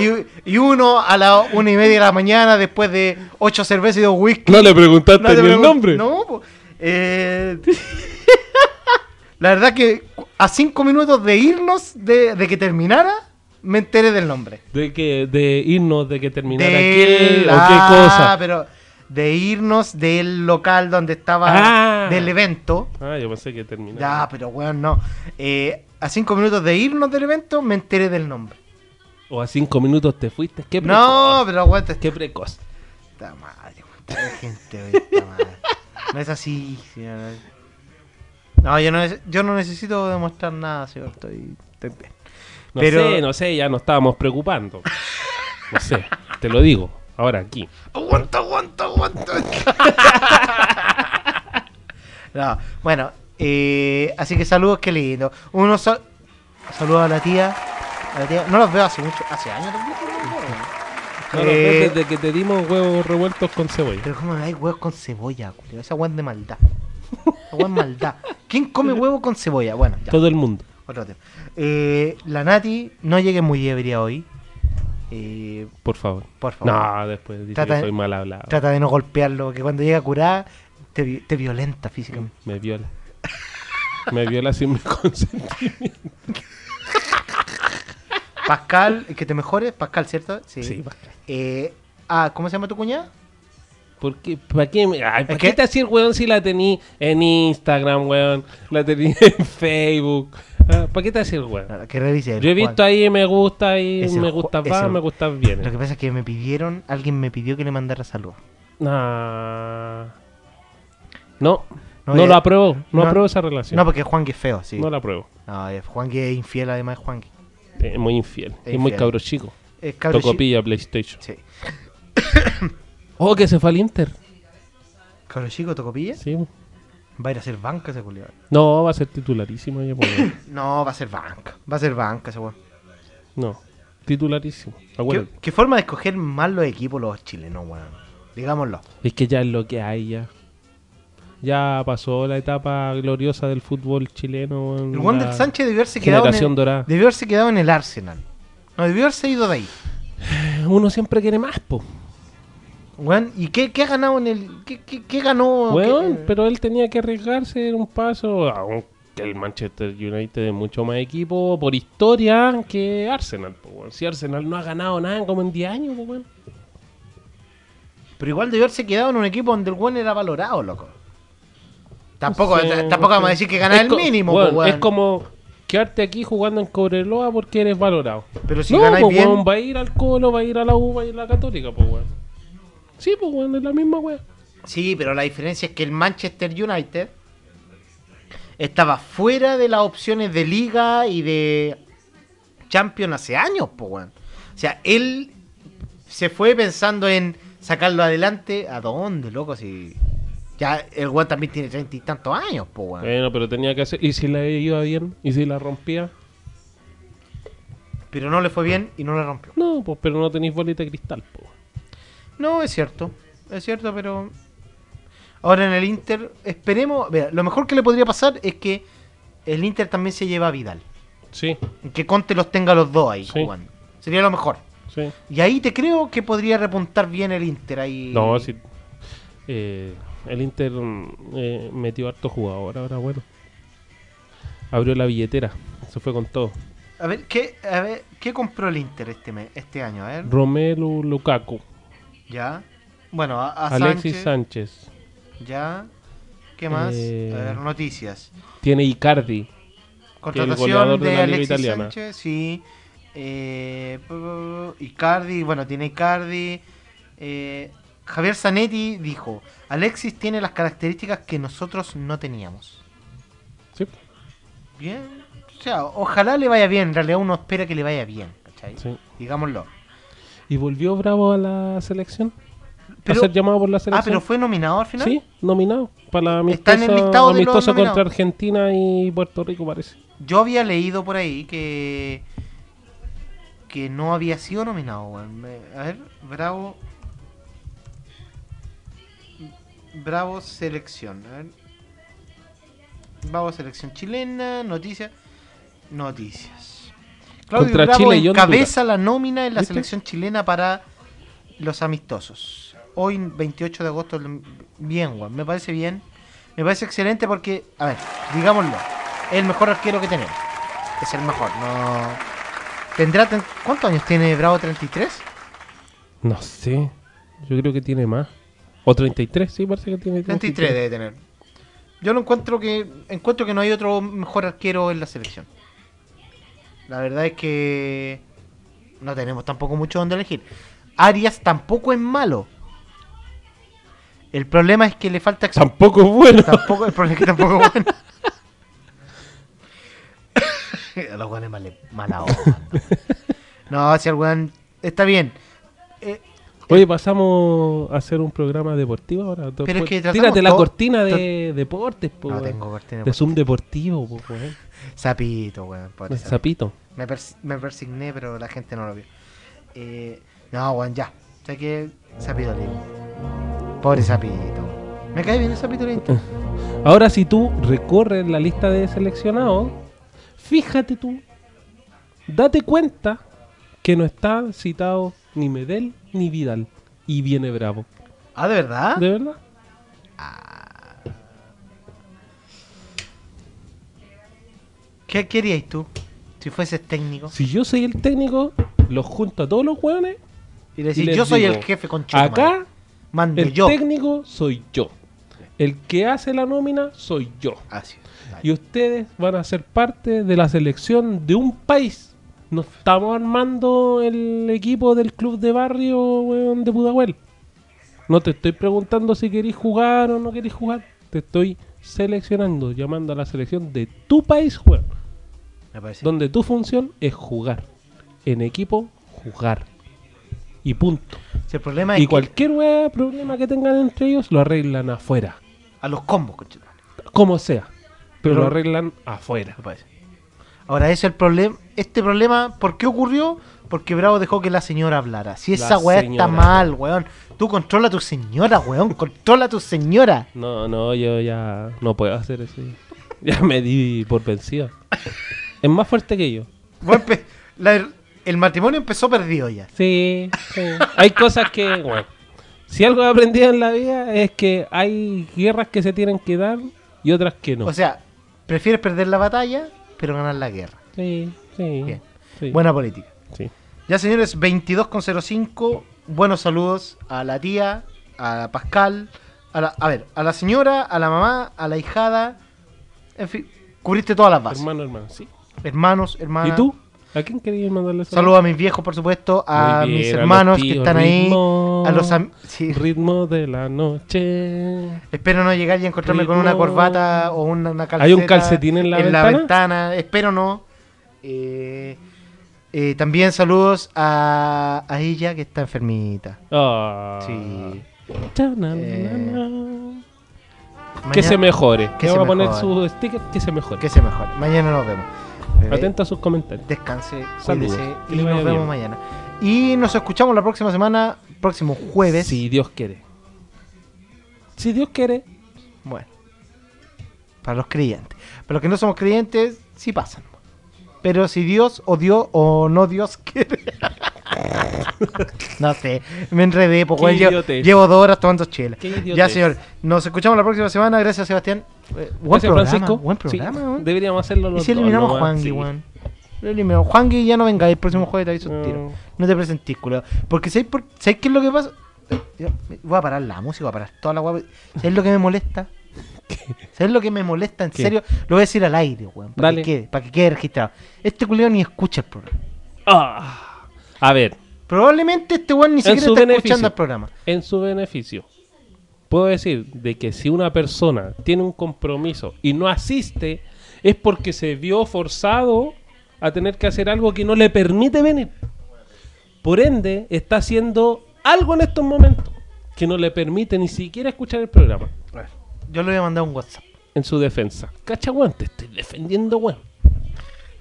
Y, y uno a las una y media de la mañana, después de ocho cervezas y dos whisky. No le preguntaste no ni el nombre. No, po. Eh, la verdad que a cinco minutos de irnos, de, de que terminara, me enteré del nombre. De que de irnos, de que terminara Del- qué o qué ah, cosa. pero de irnos del local donde estaba Ah. del evento. Ah, yo pensé que terminara. Ya, pero weón, no. Eh, a cinco minutos de irnos del evento me enteré del nombre. O a cinco minutos te fuiste. Qué precoz. No, pero aguanta. Qué precoz. Esta madre, weón. Qué gente, weón, madre. No es así. sí, no, yo no, yo no necesito demostrar nada, señor. Estoy, estoy bien. No Pero- sé, no sé, ya nos estábamos preocupando. No sé, te lo digo. Ahora aquí. Aguanta, aguanta, aguanta. No, bueno, eh, así que saludos, qué lindo. Uno sal- saludos a la tía. a la tía. No los veo hace mucho, hace años. también, no Eh, desde que te dimos huevos revueltos con cebolla. Pero cómo hay huevos con cebolla, culio? Esa hueá es de maldad. Esa hueá es maldad. ¿Quién come huevo con cebolla? Bueno, ya. Todo el mundo. Otro tema. Eh, la Nati no llegue muy ebria hoy. Eh, Por favor. Por favor. No, después dice Trata que de- soy mal hablado. Trata de no golpearlo, que cuando llega curada te, te violenta físicamente. Me viola. Me viola sin mi consentimiento. Pascal, que te mejores, Pascal, ¿cierto? Sí. Sí, Pascal. Eh, ah, ¿cómo se llama tu cuñada? ¿Por qué? ¿Para qué, ay, ¿para Es qué que- te hacía el weón si la tení en Instagram, weón? La tení en Facebook. Ah, ¿Para qué te hacía el weón? Que revise. Yo he visto ahí me gusta y me Ju- gusta es va, me gusta bien. Lo que pasa es que me pidieron, alguien me pidió que le mandara saludos. No, no, ya- lo apruebo. No, apruebo esa relación. No, porque Juan que es feo, sí. No la apruebo. No, es Juan que es infiel, además es Juan. Es muy infiel. Es Es, muy infiel. cabro chico. Es cabro chi- Tocopilla PlayStation. Sí. oh, que se fue al Inter. Cabro chico, Tocopilla. Sí. Va a ir a hacer banca ese culiado. No, va a ser titularísimo ya, pues. No, va a ser banca. Va a ser banca ese weón. No, titularísimo. ¿Qué, Acuérdate. qué forma de escoger mal los equipos los chilenos, weón. Digámoslo. Es que ya es lo que hay ya. Ya pasó la etapa gloriosa del fútbol chileno. El Wander la Sánchez debió haberse quedado en el, dorada. debió haberse quedado en el Arsenal. No, debió haberse ido de ahí. Uno siempre quiere más, po. Weón, ¿y qué, qué ha ganado en el. ¿Qué, qué, qué ganó? Weón, ¿Qué- pero él tenía que arriesgarse en un paso. Aunque el Manchester United es mucho más equipo por historia que Arsenal, weón. Si Arsenal no ha ganado nada como en 10 años, weón. Pero igual debió haberse quedado en un equipo donde el weón era valorado, loco. Tampoco, tampoco vamos a decir que ganaba Es el mínimo, weón, po, weón. Es como quedarte aquí jugando en Cobreloa porque eres valorado. Pero si no, ganáis bien- weón, va a ir al Colo, va a ir a la U, va a ir a la Católica, pues, weón. Sí, pues, weón, es la misma, weón. Sí, pero la diferencia es que el Manchester United estaba fuera de las opciones de liga y de Champions hace años, po, weón. O sea, él se fue pensando en sacarlo adelante. ¿A dónde, loco? Si ya el weón también tiene treinta y tantos años, po, weón. Bueno, pero tenía que hacer. ¿Y si la iba bien? ¿Y si la rompía? Pero no le fue bien y no le rompió. No, pues, pero no tenéis bolita de cristal, po. No, es cierto. Es cierto, pero. Ahora en el Inter, esperemos. Vea, lo mejor que le podría pasar es que el Inter también se lleva a Vidal. Sí, Que Conte los tenga los dos ahí Sí. jugando. Sería lo mejor. sí. Y ahí te creo que podría repuntar bien el Inter ahí. No, sí. Eh, el Inter mm, eh, metió harto jugador, ahora bueno. Abrió la billetera, se fue con todo. A ver, ¿qué, a ver, ¿qué compró el Inter este mes, este año? A ver. Romelu Lukaku, Ya. Bueno, a, a Alexis Sánchez. Sánchez, Ya. ¿Qué más? Eh, A ver, noticias. tiene Icardi, Contratación de de, la Liga Alexis Italiana. Sánchez, sí. Eh, Icardi, bueno, tiene Icardi. Eh, Javier Zanetti dijo, Alexis tiene las características que nosotros no teníamos. Sí. Bien. O sea, ojalá le vaya bien. En realidad uno espera que le vaya bien. ¿cachai? Sí. Digámoslo. ¿Y volvió Bravo a la selección? Pero- a ser llamado por la Ah, selección. pero fue nominado al final. Sí, nominado. Para la Está en el amistosa, listado de los contra. Argentina y Puerto Rico, parece. Yo había leído por ahí que que no había sido nominado, weón. A ver, Bravo. Bravo selección. A ver. Bravo selección chilena, noticias. Noticias. Claudio Contra Bravo Chile y encabeza la nómina en la ¿Viste? selección chilena para los amistosos. Hoy, 28 de agosto, bien, weón. Me parece bien. Me parece excelente porque, a ver, digámoslo, es el mejor arquero que tenemos. Es el mejor, no. ¿Tendrá. ten- ¿Cuántos años tiene Bravo 33? No sé. Yo creo que tiene más. O 33, sí, parece que tiene 33 debe tener. Yo lo encuentro que. Encuentro que no hay otro mejor arquero en la selección. La verdad es que. No tenemos tampoco mucho donde elegir. Arias tampoco es malo. El problema es que le falta. Tampoco es bueno. Tampoco, el problema es que tampoco es bueno. Los guanes mala, mala onda. No, si el weón está bien. Eh, Oye, pasamos a hacer un programa deportivo ahora. Pero es que Tírate la cortina de deportes, po, No tengo cortina De Zoom deportivo, po, weón. Sapito, weón. sapito. Me, pers- me persigné, pero la gente no lo vio. Eh, no, weón, ya. Sé que Sapito libre. Pobre Sapito. Me cae bien el Sapito. Ahora, si tú recorres la lista de seleccionados, fíjate tú, date cuenta que no está citado ni Medel ni Vidal. Y viene Bravo. Ah, ¿de verdad? ¿De verdad? ¿Qué querías tú? Si fueses técnico. Si yo soy el técnico, los junto a todos los hueones Y decir, les yo soy el jefe con Acá, Mando el yo. técnico soy yo. El que hace la nómina soy yo. Así Y ustedes van a ser parte de la selección de un país. No estamos armando el equipo del club de barrio weón, de Pudahuel. No te estoy preguntando si queréis jugar o no queréis jugar. Te estoy seleccionando, llamando a la selección de tu país, weón. Me parece. Donde tu función es jugar. En equipo, jugar. Y punto. Si el problema y es que cualquier weá, problema que tengan entre ellos, lo arreglan afuera. a los combos. Como sea. Pero, Pero- lo arreglan afuera. Me parece. Ahora, ese es el problema. Este problema, ¿por qué ocurrió? Porque Bravo dejó que la señora hablara. Si La esa weá señora. está mal, weón. Tú controla a tu señora, weón. Controla a tu señora. No, no, yo ya no puedo hacer eso. Ya me di por vencido. Es más fuerte que yo. Bueno, la- el matrimonio empezó perdido ya. Sí, sí. Hay cosas que, bueno, si algo he aprendido en la vida es que hay guerras que se tienen que dar y otras que no. O sea, prefieres perder la batalla, pero ganar la guerra. sí, sí. Bien. sí. Buena política. Sí. Ya, señores, 22,05. Buenos saludos a la tía, a Pascal, a, la, a ver, a la señora, a la mamá, a la hijada. En fin, cubriste todas las bases. Hermano, hermano, sí. Hermanos, hermanas. ¿Y tú? ¿A quién querías mandarle Saludos a mis viejos, por supuesto, a mis a hermanos que están ahí, a los sí. Ritmo de la noche. Espero no llegar y encontrarme con una corbata o una, una calceta ¿Hay un calcetín en la ventana? ventana. Espero no. Eh, eh, también saludos a, a ella que está enfermita. Ah. Sí. Eh. Que se mejore. Que se vamos a poner mejore. su sticker que se mejore. Que se mejore. Mañana nos vemos. Bebé, Atenta a sus comentarios. Descanse, Saludos. cuídese y nos vemos bien. mañana. Y nos escuchamos la próxima semana, próximo jueves. Si Dios quiere. Si Dios quiere. Bueno. Para los creyentes. Para los que no somos creyentes, sí pasan. Pero si Dios o Dios o no Dios quiere. no sé, me enredé, pues, llevo, llevo dos horas tomando chela. Ya, señor. Nos escuchamos la próxima semana. Gracias, Sebastián. Eh, buen programa, Francisco. Buen programa, deberíamos hacerlo los ¿Y si eliminamos a Juangui, weón? Lo. Juangui ya no venga el próximo jueves, te aviso un No. tiro. No te presentís, culiao. Porque ¿sabes, por... ¿sabes qué es lo que pasa? Eh, Voy a parar la música, voy a parar toda la guapa. ¿Sabes lo que me molesta? ¿Sabes lo que me molesta? En ¿Qué? serio, lo voy a decir al aire, weón. Para Dale. que quede, para que quede registrado. Este culiao ni escucha el programa. Ah. A ver, Probablemente este weón ni en siquiera está beneficio. escuchando el programa. En su beneficio. Puedo decir de que si una persona tiene un compromiso y no asiste, es porque se vio forzado a tener que hacer algo que no le permite venir. Por ende, está haciendo algo en estos momentos que no le permite ni siquiera escuchar el programa. Yo le voy a mandar un WhatsApp. En su defensa. Cacha, weón, te estoy defendiendo, weón.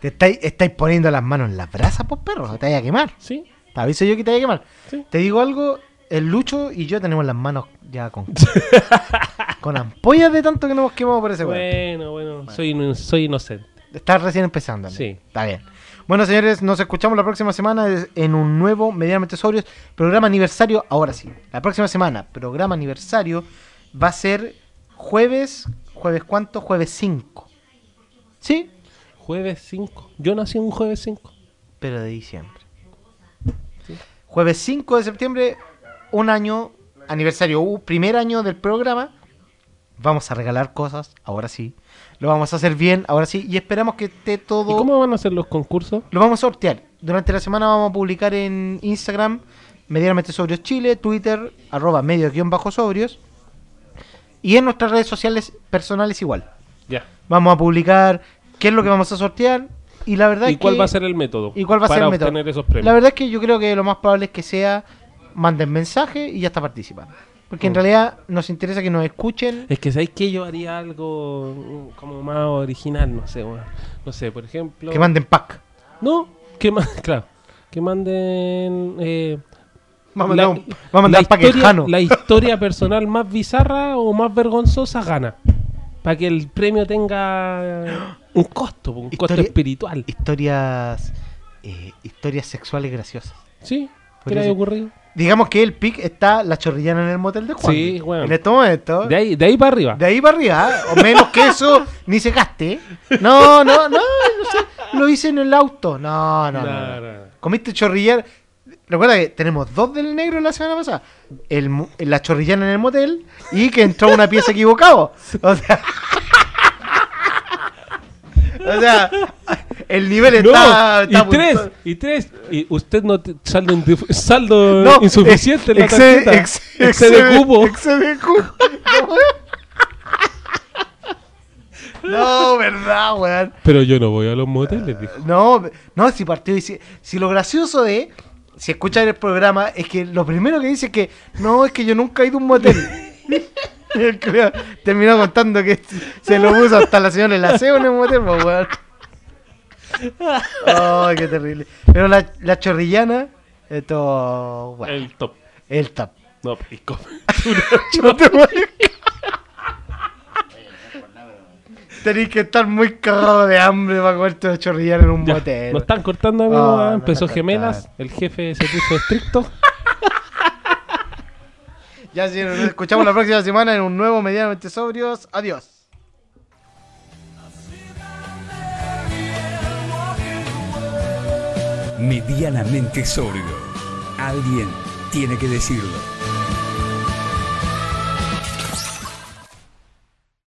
Te estáis, estáis poniendo las manos en las brasas, pues perro, te vaya a quemar. Sí. Te aviso yo que te vaya a quemar. Sí. Te digo algo, el Lucho y yo tenemos las manos ya con con ampollas de tanto que nos hemos quemado por ese weón. Bueno, bueno, soy, ino- soy inocente. Estás recién empezando. ¿no? Sí. Está bien. Bueno, señores, nos escuchamos la próxima semana en un nuevo Medianamente Sobrios programa aniversario. Ahora sí, la próxima semana, programa aniversario, va a ser jueves. ¿Jueves cuánto? Jueves 5. ¿Sí? Jueves 5. Yo nací un jueves 5. Pero de diciembre. Jueves 5 de septiembre, un año, aniversario, uh, primer año del programa. Vamos a regalar cosas, ahora sí. Lo vamos a hacer bien, ahora sí. Y esperamos que esté todo. ¿Y cómo van a ser los concursos? Lo vamos a sortear. Durante la semana vamos a publicar en Instagram, Medianamente Sobrios Chile, Twitter, arroba medio guion bajo sobrios. Y en nuestras redes sociales personales igual. Ya. Vamos a publicar qué es lo que vamos a sortear. Y la verdad ¿Y es cuál que- va a ser el método? ¿Y cuál va a ser el método? obtener esos premios? La verdad es que yo creo que lo más probable es que sea manden mensaje y ya está participando. Porque en realidad nos interesa que nos escuchen. Es que sabéis que yo haría algo mm, como más original, no sé. No sé, por ejemplo. Que manden pack. No, que ma- claro. Que manden. Eh, Vamos a mandar un- vamos a mandar pack historia, la historia personal más bizarra o más vergonzosa gana. Para que el premio tenga un costo, un costo espiritual. Historias. eh, historias sexuales graciosas. Sí, ¿qué le ser. ocurrido? Digamos que el pick está la chorrillana en el motel de Juan. Sí, weón. En este momento. De ahí, de ahí para arriba. De ahí para arriba, ¿eh? o menos que eso, ni se gaste. No, no, no, no sé. Lo hice en el auto. No, no, no. No, no. no. Comiste chorrillar. Recuerda que tenemos dos del negro la semana pasada. El, la chorrillana en el motel y que entró una pieza equivocado. O sea. O sea, el nivel No, está. y tres, y tres, y usted no te- saldo, saldo No, insuficiente en la tarjeta, ex- excede excede- cupo. excede cupo. No, verdad, weón. Pero yo no voy a los moteles, dijo. No, no, si partió y si, si lo gracioso de si escuchan el programa es que lo primero que dice es que no, es que yo nunca he ido a un motel. El culiao Terminó contando que se lo puso hasta la señora en la en el motel, pues, weón. Ay, qué terrible. Pero la, la chorrillana, esto, bueno, El top. el top. No, pisco. No te voy Tenéis que estar muy cagado de hambre para comerte una chorrillana en un motel. Nos están cortando, amigo. No empezó gemelas. El jefe se puso estricto. Ya sí, nos escuchamos la próxima semana en un nuevo Medianamente Sobrios. Adiós. Medianamente sobrio. Alguien tiene que decirlo.